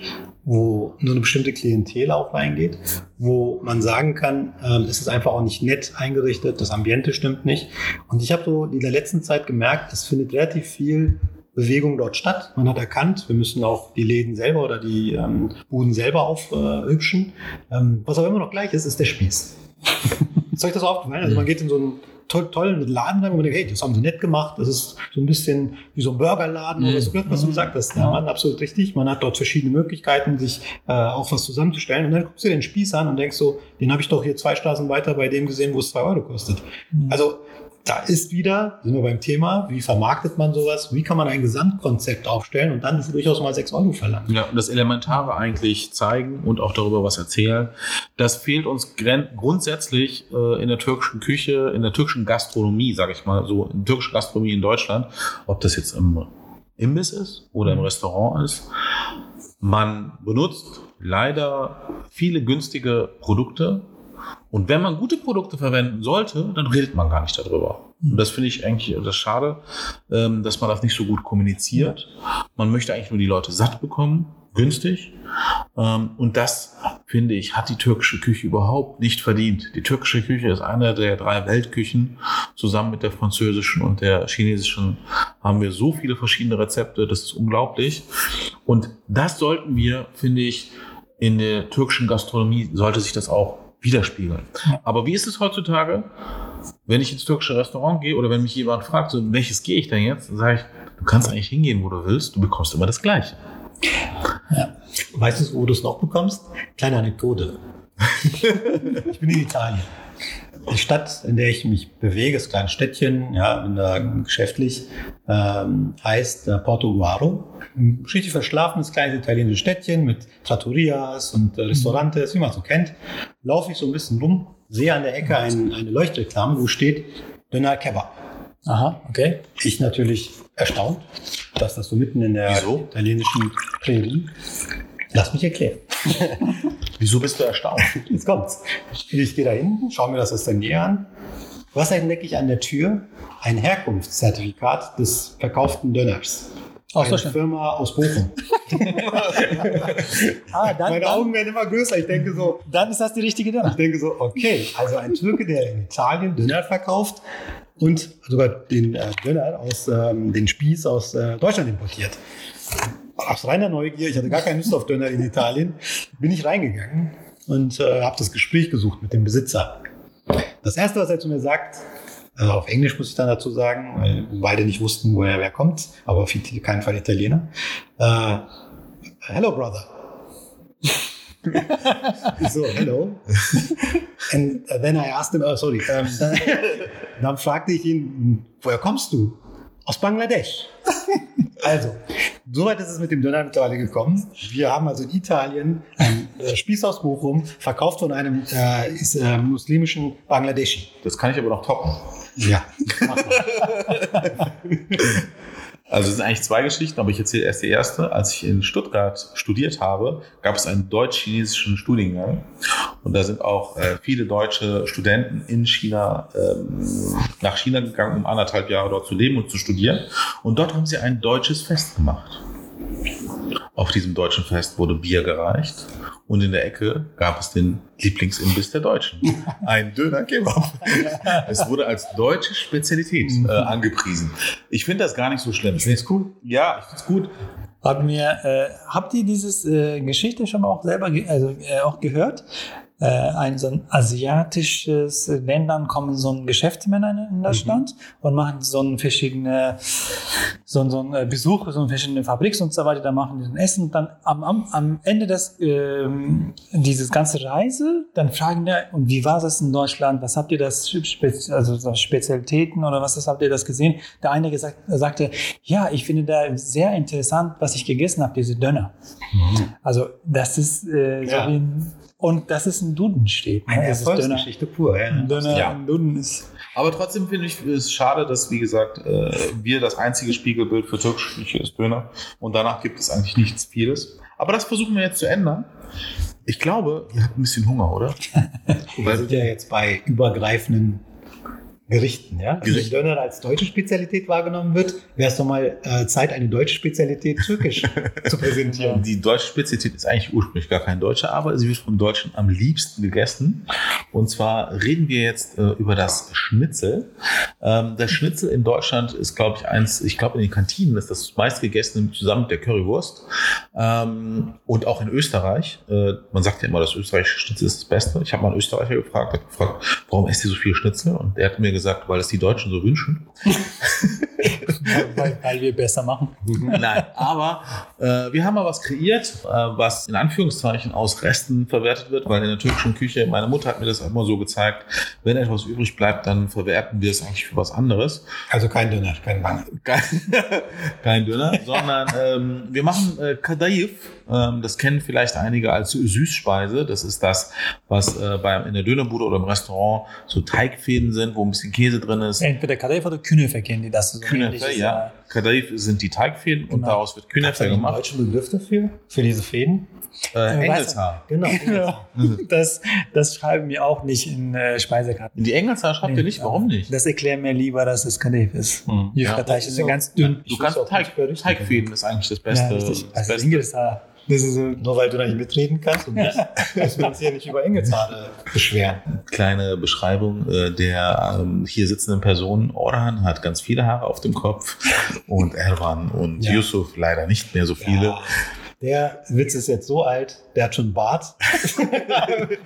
wo nur eine bestimmte Klientel auch reingeht, wo man sagen kann, ähm, es ist einfach auch nicht nett eingerichtet, das Ambiente stimmt nicht. Und ich habe so in der letzten Zeit gemerkt, es findet relativ viel Bewegung dort statt. Man hat erkannt, wir müssen auch die Läden selber oder die ähm, Buden selber aufhübschen. Ähm, was aber immer noch gleich ist, ist der Spieß. [laughs] Ist euch das aufgefallen? Also man geht in so einen to tollen Laden rein, wo man denkt, hey, das haben sie nett gemacht. Das ist so ein bisschen wie so ein Burgerladen oder so, was du gesagt hast. Ja, man, absolut richtig. Man hat dort verschiedene Möglichkeiten, sich äh, auch was zusammenzustellen. Und dann guckst du den Spieß an und denkst so, den habe ich doch hier zwei Straßen weiter bei dem gesehen, wo es zwei Euro kostet. Also da ist wieder, sind wir beim Thema, wie vermarktet man sowas, wie kann man ein Gesamtkonzept aufstellen und dann durchaus mal sechs Euro verlangen. Ja, und das Elementare eigentlich zeigen und auch darüber was erzählen. Das fehlt uns grundsätzlich äh, in der türkischen Küche, in der türkischen Gastronomie, sage ich mal, so in türkischer Gastronomie in Deutschland, ob das jetzt im Imbiss ist oder im Restaurant ist. Man benutzt leider viele günstige Produkte. Und wenn man gute Produkte verwenden sollte, dann redet man gar nicht darüber. Und das finde ich eigentlich das schade, ähm, dass man das nicht so gut kommuniziert. Man möchte eigentlich nur die Leute satt bekommen, günstig. Ähm, und das, finde ich, hat die türkische Küche überhaupt nicht verdient. Die türkische Küche ist eine der drei Weltküchen. Zusammen mit der französischen und der chinesischen haben wir so viele verschiedene Rezepte. Das ist unglaublich. Und das sollten wir, finde ich, in der türkischen Gastronomie sollte sich das auch widerspiegeln. Ja. Aber wie ist es heutzutage, wenn ich ins türkische Restaurant gehe oder wenn mich jemand fragt, so, welches gehe ich denn jetzt, dann sage ich, du kannst eigentlich hingehen, wo du willst, du bekommst immer das Gleiche. Weißt du, wo du es noch bekommst? Kleine Anekdote. [laughs] ich bin in Italien. Die Stadt, in der ich mich bewege, ist ein kleines Städtchen, ja, bin da geschäftlich, ähm, heißt äh, Porto Guaro. Ein richtig verschlafenes kleines italienisches Städtchen mit Trattorias und äh, Restaurantes, wie man so kennt. Laufe ich so ein bisschen rum, sehe an der Ecke ein, eine Leuchtreklame, wo steht Döner Kebab. Aha, okay. Ich natürlich erstaunt, dass das so mitten in der Wieso? italienischen Prärie. Lass mich erklären. [laughs] Wieso bist du erstaunt? Jetzt kommt's. Ich gehe da hin, schaue mir das aus der Nähe an. Was entdecke ich an der Tür? Ein Herkunftszertifikat des verkauften Döners. Aus Eine Deutschland. Firma aus Bochum. [laughs] Ah, dann, Meine dann, Augen werden immer größer. Ich denke so, dann ist das die richtige Döner. ich denke so, okay, also ein Türke, der in Italien Döner verkauft und sogar den äh, Döner aus ähm, den Spieß aus äh, Deutschland importiert. Aus reiner Neugier, ich hatte gar keine Lust auf Döner in Italien, bin ich reingegangen und äh, habe das Gespräch gesucht mit dem Besitzer. Das erste, was er zu mir sagt, also auf Englisch muss ich dann dazu sagen, weil beide nicht wussten, woher wer kommt, aber auf keinen Fall Italiener. Äh, hello, brother. [laughs] So, hello. And then I asked him, oh, sorry. Ähm, dann, dann fragte ich ihn, woher kommst du? Aus Bangladesch. [laughs] Also, soweit ist es mit dem Döner mittlerweile gekommen. Wir haben also in Italien einen äh, Spieß aus Bochum, verkauft von einem äh, ist, äh, muslimischen Bangladeschi. Das kann ich aber noch toppen. Ja. [laughs] Also es sind eigentlich zwei Geschichten, aber ich erzähle erst die erste. Als ich in Stuttgart studiert habe, gab es einen deutsch-chinesischen Studiengang. Und da sind auch äh, viele deutsche Studenten in China ähm, nach China gegangen, um anderthalb Jahre dort zu leben und zu studieren. Und dort haben sie ein deutsches Fest gemacht. Auf diesem deutschen Fest wurde Bier gereicht und in der Ecke gab es den Lieblingsimbiss der Deutschen. [laughs] Ein Döner Kebab. [laughs] Es wurde als deutsche Spezialität äh, angepriesen. Ich finde das gar nicht so schlimm. Ist cool. Ja, ich finde es gut. Haben wir, äh, habt ihr dieses äh, Geschichte schon mal auch selber also, äh, auch gehört? Äh, ein so ein asiatisches Ländern kommen so ein Geschäftsmänner in das Land und machen so ein verschiedene so ein, so ein äh, Besuch so ein verschiedene Fabriks und so weiter. Da machen die ein Essen. Und dann am, am, am Ende des ähm, dieses ganze Reise dann fragen wir und wie war das in Deutschland? Was habt ihr das also so Spezialitäten oder was das habt ihr das gesehen? Der eine gesagt sagte ja ich finde da sehr interessant was ich gegessen habe diese Döner. Also das ist äh, so Ja. wie ein, und das ist ein Duden steht. Eine ne? Das ist Döner. Erfolgsgeschichte pur. Ja. Ein Döner, Ja. ein Duden ist. Aber trotzdem finde ich es schade, dass, wie gesagt, äh, wir das einzige Spiegelbild für türkische Küche ist Döner. Und danach gibt es eigentlich nichts vieles. Aber das versuchen wir jetzt zu ändern. Ich glaube, ihr habt ein bisschen Hunger, oder? [laughs] Wir sind ja jetzt bei übergreifenden Gerichten, ja? Wenn Gericht. Döner als deutsche Spezialität wahrgenommen wird, wäre es doch mal äh, Zeit, eine deutsche Spezialität türkisch [laughs] zu präsentieren. Die deutsche Spezialität ist eigentlich ursprünglich gar kein deutscher, aber sie wird von Deutschen am liebsten gegessen. Und zwar reden wir jetzt äh, über das Schnitzel. Ähm, das Schnitzel in Deutschland ist, glaube ich, eins, ich glaube, in den Kantinen ist das meistgegessene zusammen mit der Currywurst. Ähm, und auch in Österreich. Äh, man sagt ja immer, das österreichische Schnitzel ist das Beste. Ich habe mal einen Österreicher gefragt, gefragt, warum esst ihr so viel Schnitzel? Und er hat mir gesagt, weil es die Deutschen so wünschen. weil, weil wir besser machen. [laughs] Nein, aber äh, wir haben mal was kreiert, äh, was in Anführungszeichen aus Resten verwertet wird, weil in der türkischen Küche, meine Mutter hat mir das immer so gezeigt, wenn etwas übrig bleibt, dann verwerten wir es eigentlich für was anderes. Also kein Döner, kein Wange. Kein, [laughs] kein Döner, sondern ähm, wir machen äh, Kadayif. Ähm, das kennen vielleicht einige als Süßspeise. Das ist das, was äh, beim, in der Dönerbude oder im Restaurant so Teigfäden sind, wo ein bisschen Käse drin ist. Entweder Kadeef oder Künefe kennen die das. So Künefe, ja. Kadayif sind die Teigfäden und Genau. daraus wird Künefe du einen gemacht. deutschen Begriff dafür? Für diese Fäden? Äh, Äh, Engelshaar. Genau. [laughs] Ja, das, das schreiben wir auch nicht in äh, Speisekarten. In die Engelshaar schreibt ihr nicht? Warum nicht? Das erklären mir lieber, dass es Kadeef ist. Hm. Die Ja. Karteichen sind So. ganz dünn. Du Ich kannst Teig, Teigfäden ist eigentlich das Ja, Beste. richtig. das Also Beste. Ingelshaar. Ist so. Nur weil du da nicht mitreden kannst und nicht, müssen wir uns hier nicht über Engelshaare beschweren. Kleine Beschreibung äh, der ähm, hier sitzenden Person. Orhan hat ganz viele Haare auf dem Kopf und Erwan und Ja. Yusuf leider nicht mehr so viele. Ja. Der Witz ist jetzt so alt, der hat schon Bart. [laughs]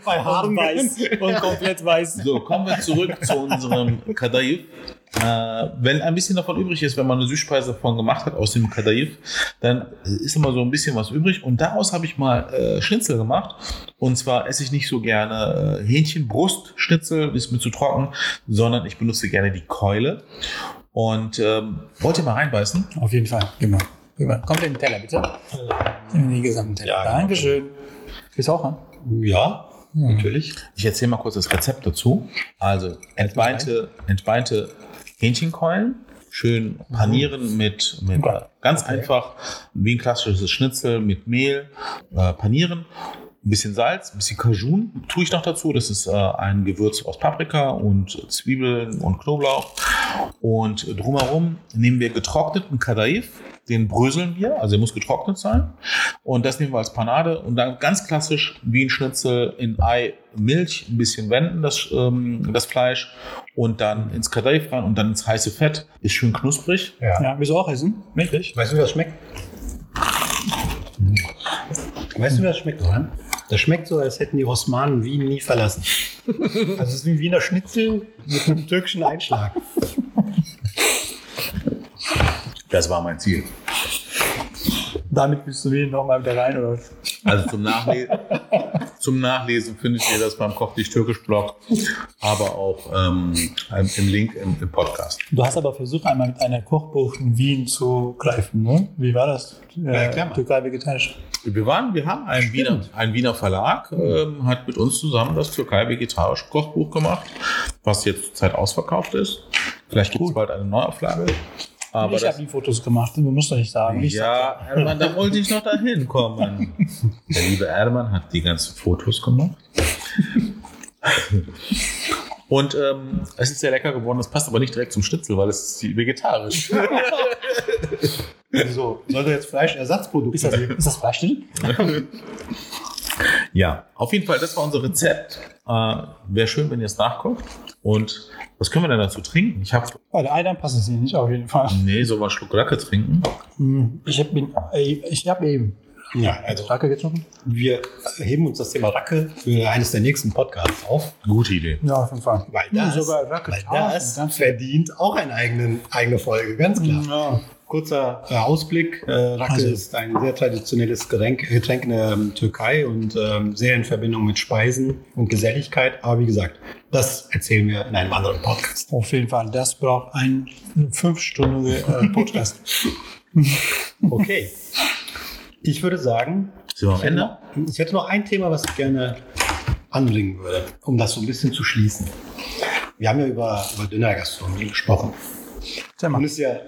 Bei Und weiß. Und komplett weiß. So, kommen wir zurück zu unserem Kadayif. Äh, wenn ein bisschen davon übrig ist, wenn man eine Süßspeise davon gemacht hat aus dem Kadayif, dann ist immer so ein bisschen was übrig. Und daraus habe ich mal äh, Schnitzel gemacht. Und zwar esse ich nicht so gerne äh, Hähnchenbrustschnitzel, ist mir zu trocken, sondern ich benutze gerne die Keule. Und ähm, wollt ihr mal reinbeißen? Auf jeden Fall. Mal. Kommt in den Teller, bitte. In den gesamten Teller. Ja, genau. Dankeschön. Willst du auch haben? Ja, natürlich. Ich erzähle mal kurz das Rezept dazu. Also entbeinte, entbeinte Hähnchenkeulen, schön panieren mit, mit Okay. ganz Okay. einfach, wie ein klassisches Schnitzel mit Mehl, äh, panieren. Ein bisschen Salz, ein bisschen Cajun tue ich noch dazu. Das ist äh, ein Gewürz aus Paprika und Zwiebeln und Knoblauch. Und drumherum nehmen wir getrockneten Kadaif, den bröseln wir, also der muss getrocknet sein. Und das nehmen wir als Panade und dann ganz klassisch wie ein Schnitzel in Ei, Milch, ein bisschen wenden, das, ähm, das Fleisch und dann ins Kadaif rein und dann ins heiße Fett. Ist schön knusprig. Ja. Ja, du auch essen? Wirklich? Weißt du, wie das schmeckt? Weißt du, wie das schmeckt, oder? Das schmeckt so, als hätten die Osmanen Wien nie verlassen. Also es ist wie ein Wiener Schnitzel mit einem türkischen Einschlag. [laughs] Das war mein Ziel. Damit bist du wieder nochmal wieder rein, oder? was? Also zum Nachlesen, [laughs] zum Nachlesen findet ihr das beim Koch dich Türkisch Blog, aber auch ähm, im Link im, im Podcast. Du hast aber versucht, einmal mit einer Kochbuch in Wien zu greifen, ne? Wie war das? Ja, erklär mal. Türkei vegetarisch. Wir waren, wir haben einen Wiener, ein Wiener Verlag, ähm, hat mit uns zusammen das Türkei vegetarische Kochbuch gemacht, was jetzt zur Zeit ausverkauft ist. Vielleicht gibt es bald eine Neuauflage. Aber ich habe die Fotos gemacht, du musst doch nicht sagen. Ich ja, Erman, da wollte ich noch dahin kommen. [laughs] Der liebe Erman hat die ganzen Fotos gemacht. [laughs] Und ähm, es ist sehr lecker geworden. Das passt aber nicht direkt zum Schnitzel, weil es ist vegetarisch. [laughs] So, sollte jetzt Fleischersatzprodukt Ist das, ist das Fleisch drin? Ja, auf jeden Fall, das war unser Rezept. Äh, Wäre schön, wenn ihr es nachkocht. Und was können wir denn dazu trinken? Ich habe, Bei der Eidern passt es hier nicht, auf jeden Fall. nee, soll mal Schluck Racke trinken. Hm, Ich habe ich hab eben Ja, also Racke getrunken. wir heben uns das Thema Racke für eines der nächsten Podcasts auf. Gute Idee. Ja, auf jeden Fall. Weil Ja, das, sogar Racke weil das verdient auch eine eigene, eigene Folge, ganz klar. Ja. Kurzer äh, Ausblick. Äh, Racke Also- ist ein sehr traditionelles Getränk, Getränk in der ähm, Türkei und ähm, sehr in Verbindung mit Speisen und Geselligkeit. Aber wie gesagt, das erzählen wir in einem anderen Podcast. Auf jeden Fall, das braucht ein fünfstündiger äh, [laughs] Podcast. Okay. Ich würde sagen, Sind wir am ich hätte, Ende? noch, ich hätte noch ein Thema, was ich gerne anbringen würde, um das so ein bisschen zu schließen. Wir haben ja über, über Dönergastronomie gesprochen. Und es ist ja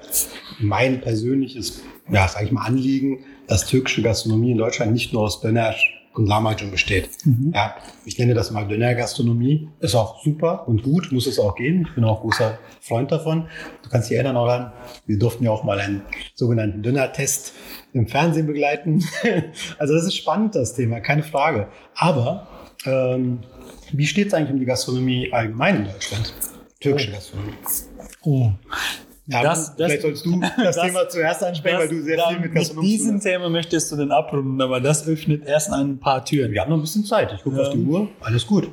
mein persönliches, ja, sag ich mal, Anliegen, dass türkische Gastronomie in Deutschland nicht nur aus Döner und Lahmacun besteht. Mhm. Ja, ich nenne das mal Dönergastronomie. Ist auch super und gut, muss es auch geben. Ich bin auch großer Freund davon. Du kannst dich erinnern, Oran, wir durften ja auch mal einen sogenannten Döner-Test im Fernsehen begleiten. [laughs] also das ist spannend, das Thema, keine Frage. Aber ähm, wie steht es eigentlich um die Gastronomie allgemein in Deutschland? Türkische Gastronomie. Oh. Ja, Das- das- vielleicht sollst du das, [laughs] das- Thema zuerst ansprechen, weil du sehr dann viel mit mit Gastronomie zu diesem Thema möchtest du den abrunden, aber das öffnet erst ein paar. Türen. Wir haben noch ein bisschen Zeit. Ich gucke Ja. auf die Uhr. Alles gut.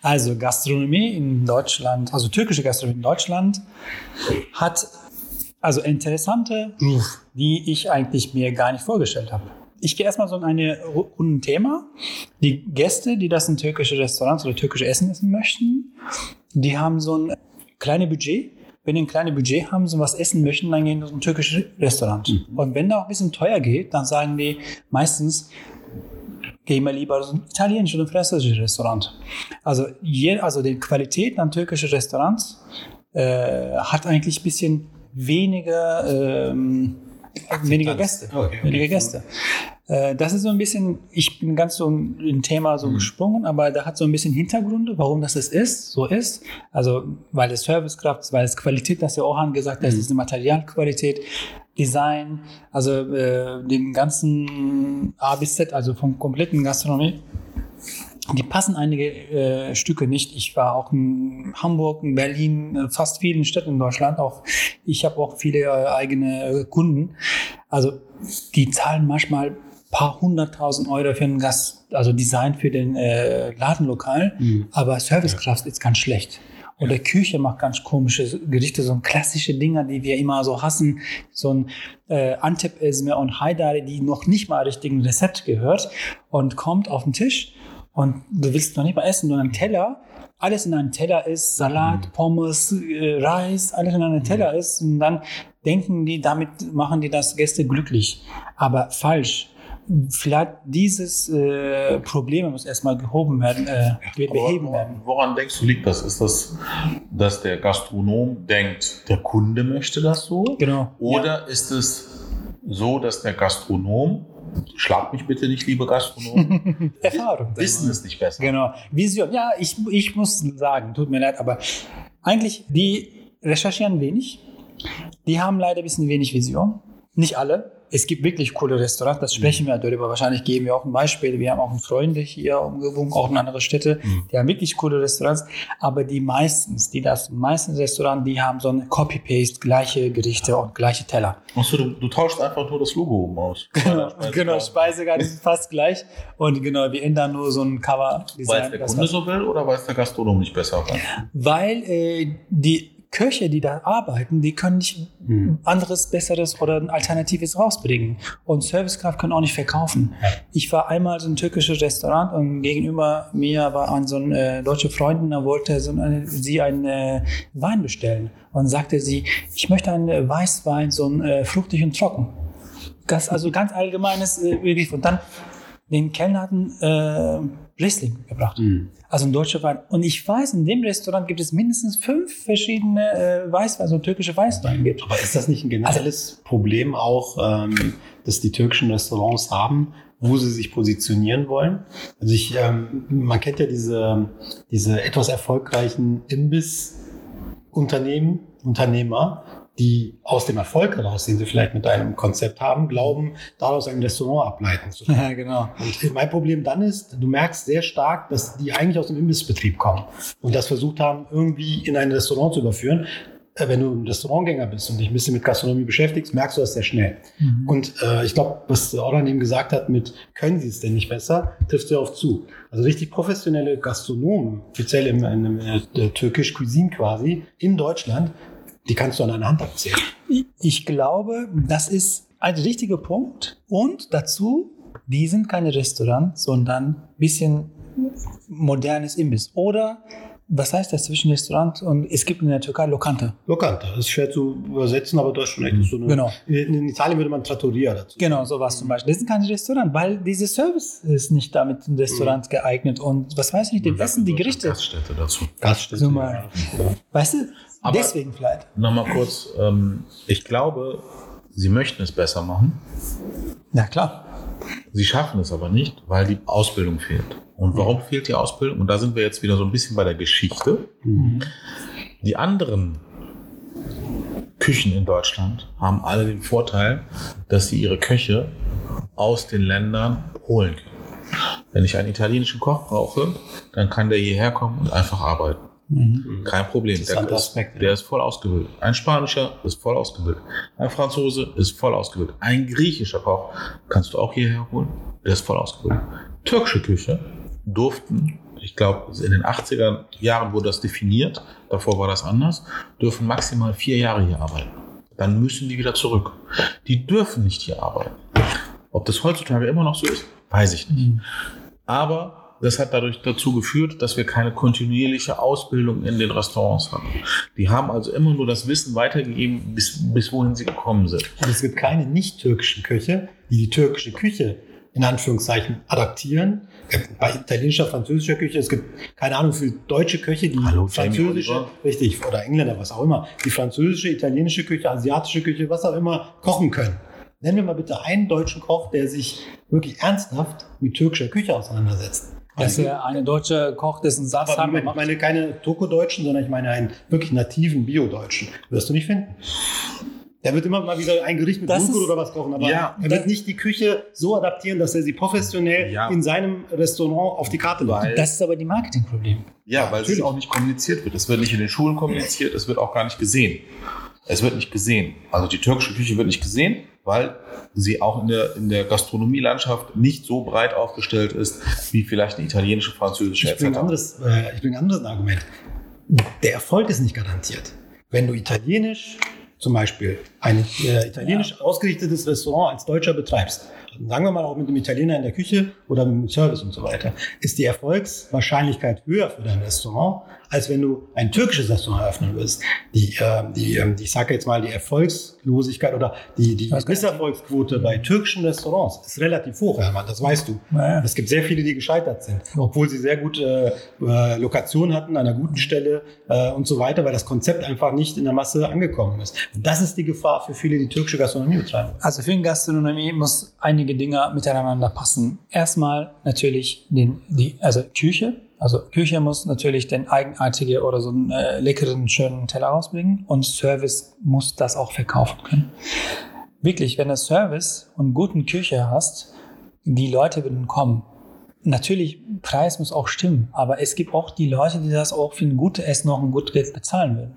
Also Gastronomie in Deutschland, also türkische Gastronomie in Deutschland hat also interessante Ruf, die ich eigentlich mir gar nicht vorgestellt habe. Ich gehe erstmal so in eine Runde Thema. Die Gäste, die das in türkische Restaurants oder türkische Essen essen möchten, die haben so ein kleines Budget. Wenn die ein kleines Budget haben, so was essen möchten, dann gehen die in ein türkisches Restaurant. Und wenn da auch ein bisschen teuer geht, dann sagen die meistens, gehen wir lieber so ein italienisches oder französisches Restaurant. Also, je, also die Qualität an türkischen Restaurants äh, hat eigentlich ein bisschen weniger, ähm, weniger Gäste. Okay, okay. Weniger Gäste. Äh, das ist so ein bisschen, ich bin ganz so im Thema so gesprungen, aber da hat so ein bisschen Hintergründe, warum das es ist, so ist. Also, weil es Servicekraft, weil es Qualität, das ja Orhan gesagt hat, das ist eine Materialqualität, Design, also äh, den ganzen A bis Z, also vom kompletten Gastronomie. Die passen einige äh, Stücke nicht. Ich war auch in Hamburg, in Berlin, äh, fast vielen Städten in Deutschland. Auch ich habe auch viele äh, eigene äh, Kunden. Also die zahlen manchmal paar hunderttausend Euro für ein Gast, also Design für den äh, Ladenlokal, Mhm. aber Servicekraft ist ganz schlecht. Oder Küche macht ganz komische Gerichte, so klassische Dinger, die wir immer so hassen. So ein äh, Antep Esme und Haidari, die noch nicht mal richtig ein Rezept gehört und kommt auf den Tisch und du willst noch nicht mal essen, nur einen Teller. Alles in einem Teller ist, Salat, Pommes, äh, Reis, alles in einem Teller ist. Und dann denken die, damit machen die das Gäste glücklich. Aber falsch. Vielleicht dieses äh, Problem muss erstmal gehoben werden, äh, beheben werden. Woran denkst du, liegt das? Ist das, dass der Gastronom denkt, der Kunde möchte das so? Genau. Oder ist es so, dass der Gastronom, schlag mich bitte nicht, liebe Gastronomen, [laughs] Erfahrung. wissen es nicht besser? Genau. Vision. Ja, ich, ich muss sagen, tut mir leid, aber eigentlich, die recherchieren wenig. Die haben leider ein bisschen wenig Vision. Nicht alle. Es gibt wirklich coole Restaurants, das sprechen wir darüber. Wahrscheinlich geben wir auch ein Beispiel. Wir haben auch Freunde hier umgewogen, auch in andere Städte. Die haben wirklich coole Restaurants. Aber die meistens, die das meisten Restaurants, die haben so ein Copy-Paste, gleiche Gerichte und gleiche Teller. Achso, du, du tauschst einfach nur das Logo oben aus. [laughs] Genau, genau Speisekarte ist fast gleich. Und genau, wir ändern nur so ein Weil es Cover-Design. der Kunde so will oder weil es der Gastronom nicht besser kann? Weil äh, die Köche, die da arbeiten, die können nicht Mhm. anderes, besseres oder ein alternatives rausbringen. Und Servicekraft können auch nicht verkaufen. Ich war einmal so ein türkisches Restaurant und gegenüber mir war ein so ein äh, deutscher Freund und da wollte so eine, sie einen äh, Wein bestellen. Und sagte sie, ich möchte einen äh, Weißwein, so ein äh, fruchtig und trocken. Das also ganz allgemeines äh, wirklich. Und dann den Kellner hatten äh, Riesling gebracht. Mhm. Also ein deutscher Wein. Und ich weiß, in dem Restaurant gibt es mindestens fünf verschiedene äh, Weißweine, also türkische Weißweine gibt. Aber ist das nicht ein generelles Problem auch, ähm, dass die türkischen Restaurants haben, wo sie sich positionieren wollen? Also ich, ähm, man kennt ja diese, diese etwas erfolgreichen Imbiss-Unternehmen, Unternehmer, die aus dem Erfolg heraus, den sie vielleicht mit einem Konzept haben, glauben, daraus ein Restaurant ableiten zu können. Ja, [laughs] genau. Und mein Problem dann ist, du merkst sehr stark, dass die eigentlich aus dem Imbissbetrieb kommen und das versucht haben, irgendwie in ein Restaurant zu überführen. Äh, Wenn du ein Restaurantgänger bist und dich ein bisschen mit Gastronomie beschäftigst, merkst du das sehr schnell. Mhm. Und äh, ich glaube, was Orlan eben gesagt hat mit, können sie es denn nicht besser, trifft sehr oft zu. Also richtig professionelle Gastronomen, speziell im, in, in, der türkisch Cuisine quasi, in Deutschland, die kannst du an einer Hand abzählen. Ich glaube, das ist ein richtiger Punkt. Und dazu, die sind keine Restaurants, sondern ein bisschen modernes Imbiss. Oder was heißt das zwischen Restaurant und es gibt in der Türkei Lokante. Lokanta, das ist schwer zu übersetzen, aber das ist schon echt so eine. Genau. In, Italien würde man Trattoria dazu. Genau, sowas zum Beispiel. Das sind keine Restaurant, weil dieser Service ist nicht damit ein Restaurant geeignet. Und was weiß ich, die essen die Gerichte. Gaststätte dazu. Gaststätte. So mal. Weißt du, Aber- deswegen vielleicht. Nochmal kurz, ähm, ich glaube, sie möchten es besser machen. Ja, klar. Sie schaffen es aber nicht, weil die Ausbildung fehlt. Und warum fehlt die Ausbildung? Und da sind wir jetzt wieder so ein bisschen bei der Geschichte. Mhm. Die anderen Küchen in Deutschland haben alle den Vorteil, dass sie ihre Köche aus den Ländern holen können. Wenn ich einen italienischen Koch brauche, dann kann der hierher kommen und einfach arbeiten. Mhm. Kein Problem. Der ist, Aspekt, der ist voll ausgebildet. Ein Spanischer ist voll ausgebildet. Ein Franzose ist voll ausgebildet. Ein griechischer Koch kannst du auch hierher holen. Der ist voll ausgebildet. Türkische Küche durften, ich glaube, in den 80er Jahren wurde das definiert, davor war das anders, dürfen maximal vier Jahre hier arbeiten. Dann müssen die wieder zurück. Die dürfen nicht hier arbeiten. Ob das heutzutage immer noch so ist, weiß ich nicht. Mhm. Aber das hat dadurch dazu geführt, dass wir keine kontinuierliche Ausbildung in den Restaurants haben. Die haben also immer nur das Wissen weitergegeben, bis, bis wohin sie gekommen sind. Und es gibt keine nicht-türkischen Köche, die die türkische Küche in Anführungszeichen adaptieren. Bei italienischer, französischer Küche, es gibt keine Ahnung für deutsche Köche, die Hallo, französische, richtig, oder Engländer, was auch immer, die französische, italienische Küche, asiatische Küche, was auch immer, kochen können. Nennen wir mal bitte einen deutschen Koch, der sich wirklich ernsthaft mit türkischer Küche auseinandersetzt. Dass er eine deutsche Koch, dessen Satz Aber haben ich meine keine Toko-Deutschen, sondern ich meine einen wirklich nativen Bio-Deutschen. Wirst du nicht finden. Der wird immer mal wieder ein Gericht mit Das ist- oder was kochen, aber Ja, er wird nicht die Küche so adaptieren, dass er sie professionell Ja. in seinem Restaurant auf die Karte legt. Weil- Das ist aber die Marketingproblem. Ja, weil es natürlich. auch nicht kommuniziert wird. Es wird nicht in den Schulen kommuniziert, es wird auch gar nicht gesehen. Es wird nicht gesehen. Also die türkische Küche wird nicht gesehen, weil sie auch in der, in der Gastronomielandschaft nicht so breit aufgestellt ist, wie vielleicht eine italienische, französische Ich bringe ein, etc. anderes, äh, ich bringe ein anderes Argument. Der Erfolg ist nicht garantiert. Wenn du italienisch, zum Beispiel ein äh, italienisch ausgerichtetes Restaurant als Deutscher betreibst, sagen wir mal auch mit einem Italiener in der Küche oder mit dem Service und so weiter, ist die Erfolgswahrscheinlichkeit höher für dein Restaurant, als wenn du ein türkisches Restaurant eröffnen würdest. Die, äh, die, die ich sage jetzt mal, die Erfolgslosigkeit oder die, die Misserfolgsquote bei türkischen Restaurants ist relativ hoch, Hermann, das weißt du. Naja. Es gibt sehr viele, die gescheitert sind, obwohl sie sehr gute äh, Lokationen hatten, an einer guten Stelle äh, und so weiter, weil das Konzept einfach nicht in der Masse angekommen ist. Und das ist die Gefahr für viele, die türkische Gastronomie betreiben. Also für eine Gastronomie muss einige Dinge miteinander passen. Erstmal natürlich den, die, also Küche. Also Küche muss natürlich den eigenartige oder so einen äh, leckeren, schönen Teller rausbringen und Service muss das auch verkaufen können. Wirklich, wenn du Service und guten Küche hast, die Leute würden kommen. Natürlich, Preis muss auch stimmen, aber es gibt auch die Leute, die das auch für ein gutes Essen noch ein gutes Geld bezahlen würden.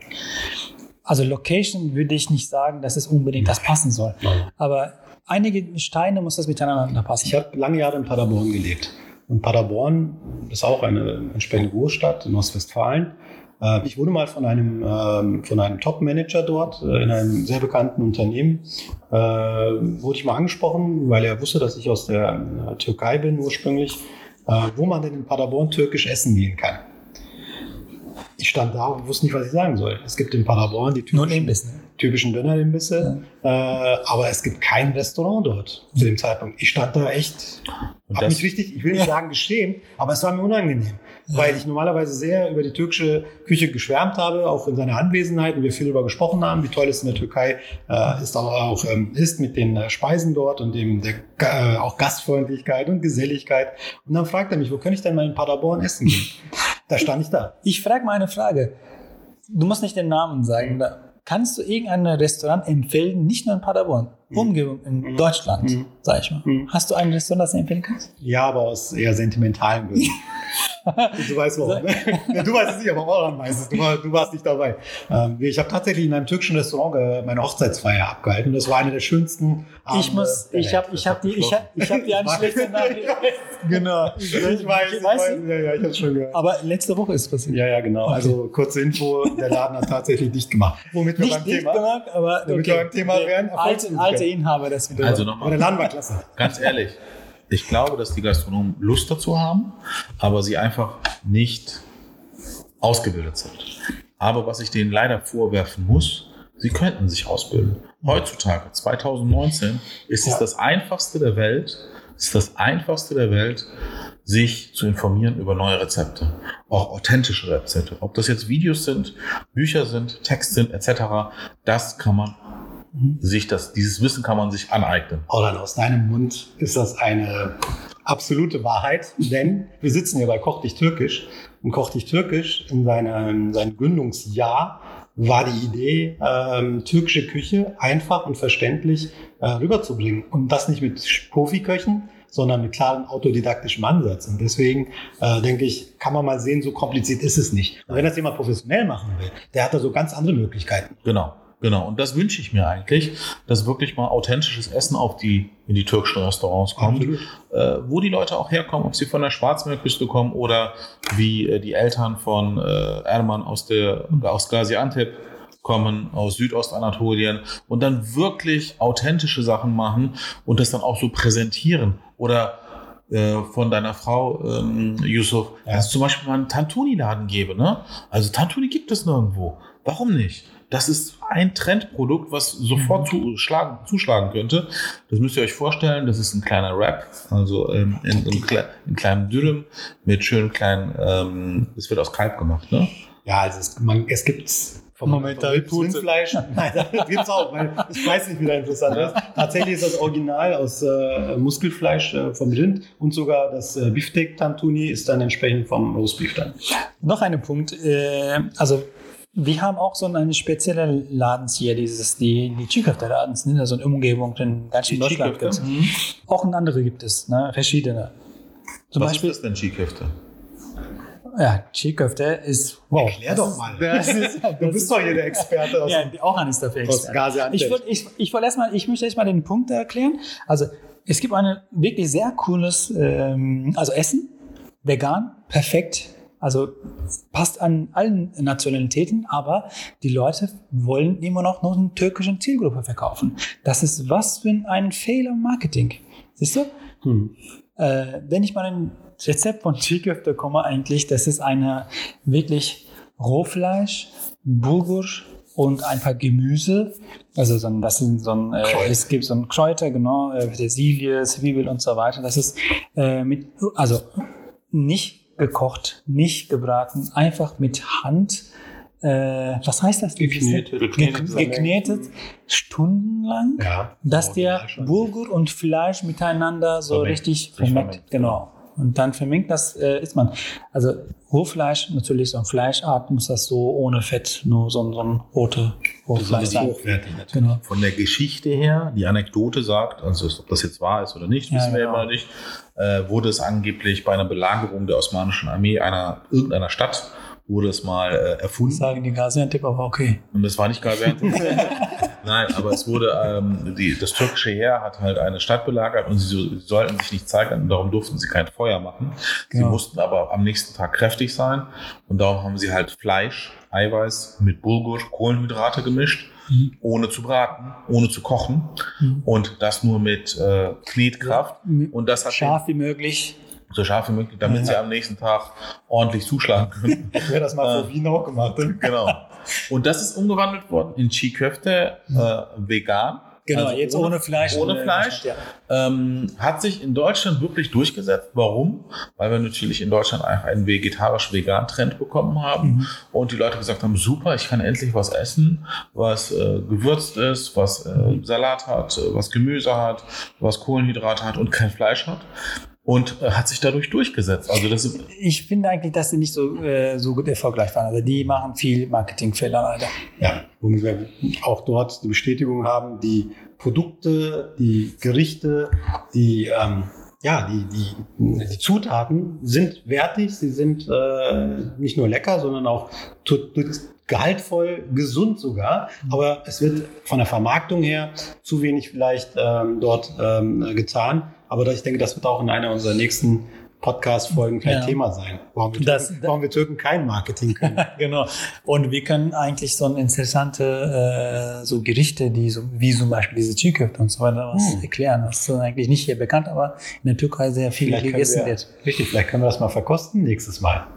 Also Location würde ich nicht sagen, dass es unbedingt das passen soll. Aber einige Steine muss das miteinander passen. Ich habe lange Jahre in Paderborn gelebt. Und Paderborn ist auch eine entsprechende Großstadt in Ostwestfalen. Äh, Ich wurde mal von einem, ähm, von einem Top-Manager dort äh, in einem sehr bekannten Unternehmen, äh, wurde ich mal angesprochen, weil er wusste, dass ich aus der Türkei bin ursprünglich, wo man denn in Paderborn türkisch essen gehen kann. Ich stand da und wusste nicht, was ich sagen soll. Es gibt in Paderborn die typischen. Ne? typischen Dönerimbisse, äh, aber es gibt kein Restaurant dort zu dem Zeitpunkt. Ich stand da echt, habe mich richtig, ich will nicht sagen geschämt, aber es war mir unangenehm, weil ich normalerweise sehr über die türkische Küche geschwärmt habe, auch in seiner Anwesenheit und wir viel darüber gesprochen haben, wie toll es in der Türkei äh, ist, aber auch ähm, ist mit den äh, Speisen dort und dem der, äh, auch Gastfreundlichkeit und Geselligkeit. Und dann fragt er mich, wo kann ich denn mal in Paderborn essen gehen? [laughs] Da stand ich da. Ich frage mal eine Frage. Du musst nicht den Namen sagen. Da- Kannst du irgendein Restaurant empfehlen, nicht nur in Paderborn, Umgebung in Mhm. Deutschland, Mhm. sag ich mal. Mhm. Hast du ein Restaurant, das du empfehlen kannst? Ja, aber aus eher sentimentalen Gründen. [laughs] [laughs] du weißt warum. Ne? [laughs] Du weißt es nicht, aber Orhan weiß es. Du, war, du warst nicht dabei. Ähm, ich habe tatsächlich in einem türkischen Restaurant meine Hochzeitsfeier abgehalten. Das war eine der schönsten ich muss, der ich habe, ich habe die, ich habe, ich habe die eine schlechte Nachricht. Genau. Ich weiß, ich weiß, Weißt du? ja, ja, ich habe schon gehört. Aber letzte Woche ist passiert. Ja, ja, genau. Okay. Also kurze Info, der Laden hat tatsächlich dicht gemacht. Womit wir Nicht beim dicht Thema. gemacht, aber Damit wir beim Thema wären, alte, alte Inhaber das wieder. Also Aber der nochmal, Laden war klasse. ganz ehrlich, ich glaube, dass die Gastronomen Lust dazu haben, aber sie einfach nicht ausgebildet sind. Aber was ich denen leider vorwerfen muss, sie könnten sich ausbilden. Heutzutage, 2019, ist es Ja. das einfachste der Welt, ist das einfachste der Welt, sich zu informieren über neue Rezepte. Auch authentische Rezepte. Ob das jetzt Videos sind, Bücher sind, Text sind, etc. Das kann man sich das, dieses Wissen kann man sich aneignen. Orhan, aus deinem Mund ist das eine absolute Wahrheit, denn wir sitzen hier bei Koch dich Türkisch und Koch dich Türkisch in seinem, seinem Gründungsjahr war die Idee, ähm, türkische Küche einfach und verständlich äh, rüberzubringen. Und das nicht mit Profiköchen, sondern mit klarem autodidaktischem Ansatz. Und deswegen äh, denke ich, kann man mal sehen, so kompliziert ist es nicht. Und wenn das jemand professionell machen will, der hat da so ganz andere Möglichkeiten. Genau, genau. Und das wünsche ich mir eigentlich, dass wirklich mal authentisches Essen auf die, in die türkischen Restaurants kommt, äh, wo die Leute auch herkommen, ob sie von der Schwarzmeerküste kommen oder wie äh, die Eltern von äh, Erman aus, der, aus Gaziantep kommen, aus Südostanatolien und dann wirklich authentische Sachen machen und das dann auch so präsentieren. Oder äh, von deiner Frau, ähm, Yusuf, Ja. dass es zum Beispiel mal einen Tantuni-Laden gäbe. Ne? Also Tantuni gibt es nirgendwo. Warum nicht? Das ist ein Trendprodukt, was sofort zuschlagen, zuschlagen könnte. Das müsst ihr euch vorstellen. Das ist ein kleiner Wrap, also ähm, in kle in kleinen Dürüm mit schönen kleinen, ähm, das wird aus Kalb gemacht, ne? Ja, also es, man, es gibt vom Moment, da Pute. Rindfleisch. [laughs] Nein, das gibt's auch, weil ich weiß nicht, wie da interessant ist. Tatsächlich ist das Original aus äh, Muskelfleisch äh, vom Rind und sogar das äh, Beefsteak Tantuni ist dann entsprechend vom Roastbeef dann. Noch ein Punkt. Äh, also, wir haben auch so eine spezielle Ladens hier, dieses, die, die Chiköfte-Ladens, ne? so eine Umgebung in ganz Die Deutschland gibt Auch in andere gibt es, ne? verschiedene. Zum Was Beispiel, ist das denn, Skiköfte? ja, Chiköfte ist, wow. Erklär doch mal. [laughs] Das ist, Du bist doch hier der Experte aus, ja, auch eines dafür aus Experte. Ich, wollt, ich, ich, wollte erstmal, ich möchte erstmal den Punkt erklären. Also, es gibt ein wirklich sehr cooles ähm, also Essen, vegan, perfekt. Also passt an allen Nationalitäten, aber die Leute wollen immer noch nur eine türkische Zielgruppe verkaufen. Das ist was für ein Fehler im Marketing. Siehst du? Hm. Äh, wenn ich mal ein Rezept von Chiköfte komme, eigentlich, das ist eine wirklich Rohfleisch, Bulgur und ein paar Gemüse. Also so ein, das sind so ein, äh, es gibt so ein Kräuter, genau, äh, Petersilie, Zwiebel und so weiter. Das ist äh, mit, also nicht gekocht, nicht gebraten, einfach mit Hand. Äh, was heißt das? Geknetet. Geknetet, geknetet stundenlang Ja. dass Oh, der Fleisch und- Fleisch miteinander so Vermengt. richtig vermengt. vermengt, Genau. Und dann vermengt das äh, isst man. Also Rohfleisch, natürlich so ein Fleischart, muss das so ohne Fett, nur so, ein- so ein rote Rohfleisch sein. hochwertig natürlich. Genau. Von der Geschichte her, die Anekdote sagt, also ob das jetzt wahr ist oder nicht, Ja, wissen wir genau. immer nicht, äh, wurde es angeblich bei einer Belagerung der osmanischen Armee einer irgendeiner Stadt wurde es mal äh, erfunden. Sagen die Gaziantep, aber okay. Und das war nicht Gaziantep. [laughs] Nein, aber es wurde, ähm, die, das türkische Heer hat halt eine Stadt belagert und sie, so- sie sollten sich nicht zeigen und darum durften sie kein Feuer machen. Sie Genau. mussten aber am nächsten Tag kräftig sein und darum haben sie halt Fleisch, Eiweiß mit Bulgur, Kohlenhydrate gemischt, Mhm. ohne zu braten, ohne zu kochen Mhm. und das nur mit äh, Knetkraft. Und das hat Scharf wie möglich. So scharf wie möglich, damit sie am nächsten Tag ordentlich zuschlagen können. [laughs] Ich werde das mal Äh. vor Wien auch gemacht. genau. Und das ist umgewandelt worden in Chi-Köfte äh, vegan. Genau, Also jetzt ohne, Fleisch. Ohne Fleisch. Ja. Ähm, hat sich in Deutschland wirklich durchgesetzt. Warum? Weil wir natürlich in Deutschland einfach einen vegetarisch-vegan-Trend bekommen haben Mhm. und die Leute gesagt haben, super, ich kann endlich was essen, was äh, gewürzt ist, was äh, Salat hat, äh, was Gemüse hat, was Kohlenhydrate hat und kein Fleisch hat. Und äh, hat sich dadurch durchgesetzt. Also das ist, Ich finde eigentlich, dass sie nicht so, äh, so gut erfolgreich waren. Also die machen viel Marketingfehler leider. Ja, womit wir auch dort die Bestätigung haben, die Produkte, die Gerichte, die, ähm, ja, die, die, die Zutaten sind wertig, sie sind äh, nicht nur lecker, sondern auch gehaltvoll, gesund sogar. Aber es wird von der Vermarktung her zu wenig vielleicht ähm, dort ähm, getan. Aber ich denke, das wird auch in einer unserer nächsten Podcast-Folgen kein Ja. Thema sein. Warum wir, Das- Türken, warum wir Türken kein Marketing können. [laughs] genau. Und wir können eigentlich so interessante äh, so Gerichte, die so, wie zum Beispiel diese Chiköfte und so weiter, was Hm. erklären. Das ist eigentlich nicht hier bekannt, aber in der Türkei sehr viel Vielleicht gegessen wir- wird. Richtig, vielleicht können wir das mal verkosten nächstes Mal.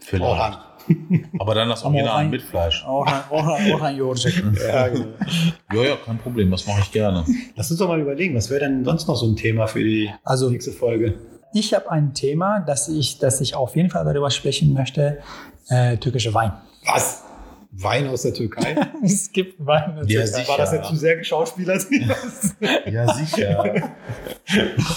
vielleicht. Aber dann das Original ein- mit Fleisch. [laughs] Auch ein, auch ein, auch ein Joghurt. [laughs] Ja, genau. Ja, ja, kein Problem, das mache ich gerne. Lass uns doch mal überlegen, was wäre denn sonst noch so ein Thema für die Also nächste Folge? ich habe ein Thema, das ich, das ich auf jeden Fall darüber sprechen möchte. Äh, türkische Wein. Was? Wein aus der Türkei? [laughs] es gibt Wein in der Ja, Türkei. sicher. War das jetzt zu sehr geschauspielert? [laughs] Ja, sicher.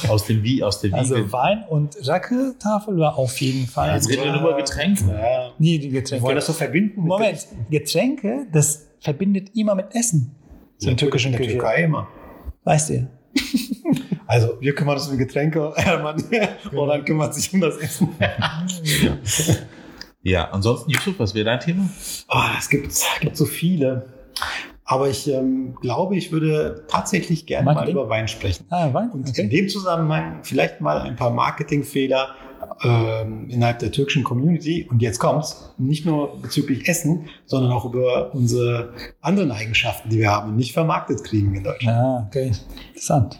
aus dem Wie, aus der Wiege. Also Wein und Racke-Tafel war auf jeden Fall. Jetzt reden wir nur über Getränke. ja. Nie die Wir Getränke. wollen das so verbinden. mit Moment, Getränke, das verbindet immer mit Essen. der, In türkischen der Küche. Türkei immer. Weißt du? [laughs] Also, wir kümmern uns um Getränke, Hermann. Und dann kümmert sich um das Essen. Ja, ansonsten, Yusuf, was wäre dein Thema? Ah, es gibt, gibt so viele. Aber ich ähm, glaube, ich würde tatsächlich gerne mal über Wein sprechen. Ah, Wein? Und in Okay. dem Zusammenhang vielleicht mal ein paar Marketingfehler ähm, innerhalb der türkischen Community. Und jetzt kommt's, nicht nur bezüglich Essen, sondern auch über unsere anderen Eigenschaften, die wir haben und nicht vermarktet kriegen in Deutschland. Ah, okay. Interessant.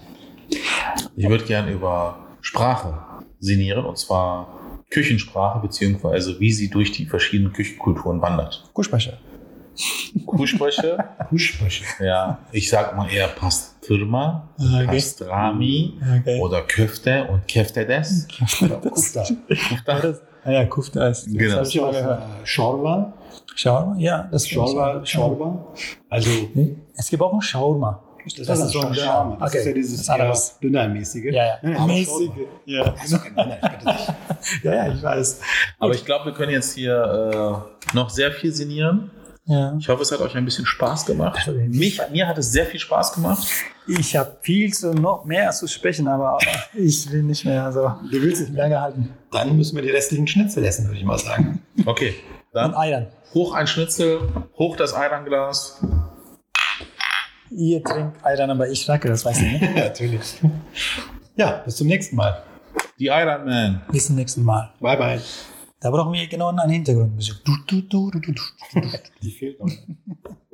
Ich würde gerne über Sprache sinnieren, und zwar Küchensprache, beziehungsweise wie sie durch die verschiedenen Küchenkulturen wandert. Kursprecher. Kuhsprüche, [laughs] Kuhsprüche. ja, ich sag mal eher Pastırma, Okay. Pastrami Okay. oder Köfte und Keftedes. Oder Kufta. Ah, das, ah ja, Kufta ist. Genau. Das habe ich gehört. Äh, Schorba. Shawarma? Ja, das. Schorba. Schorba. Also, Nee, Es gibt auch einen Shawarma. Das, Das ist ist so so ein ein Döner. Schorba. Das Okay. ist ja dieses Das Dünnermäßige. Ja, ja. Mäßige. Ja. Also [laughs] ja, ja, ich weiß. Aber ich glaube, wir können jetzt hier äh, noch sehr viel sinnieren. Ja. Ich hoffe, es hat euch ein bisschen Spaß gemacht. Also, Mich, mir hat es sehr viel Spaß gemacht. Ich habe viel zu noch mehr zu sprechen, aber [laughs] ich will nicht mehr so Du willst nicht mehr. lange halten. Dann müssen wir die restlichen Schnitzel essen, würde ich mal sagen. Okay, Und dann Eiern. hoch ein Schnitzel, hoch das Eiranglas. Ihr trinkt Eiern, aber ich racke, das weiß ich nicht. [laughs] Natürlich. Ja, bis zum nächsten Mal. Die Iron Man. Bis zum nächsten Mal. Bye, bye. Da brauchen wir genau einen Hintergrundmusik. Die fehlt noch. [laughs]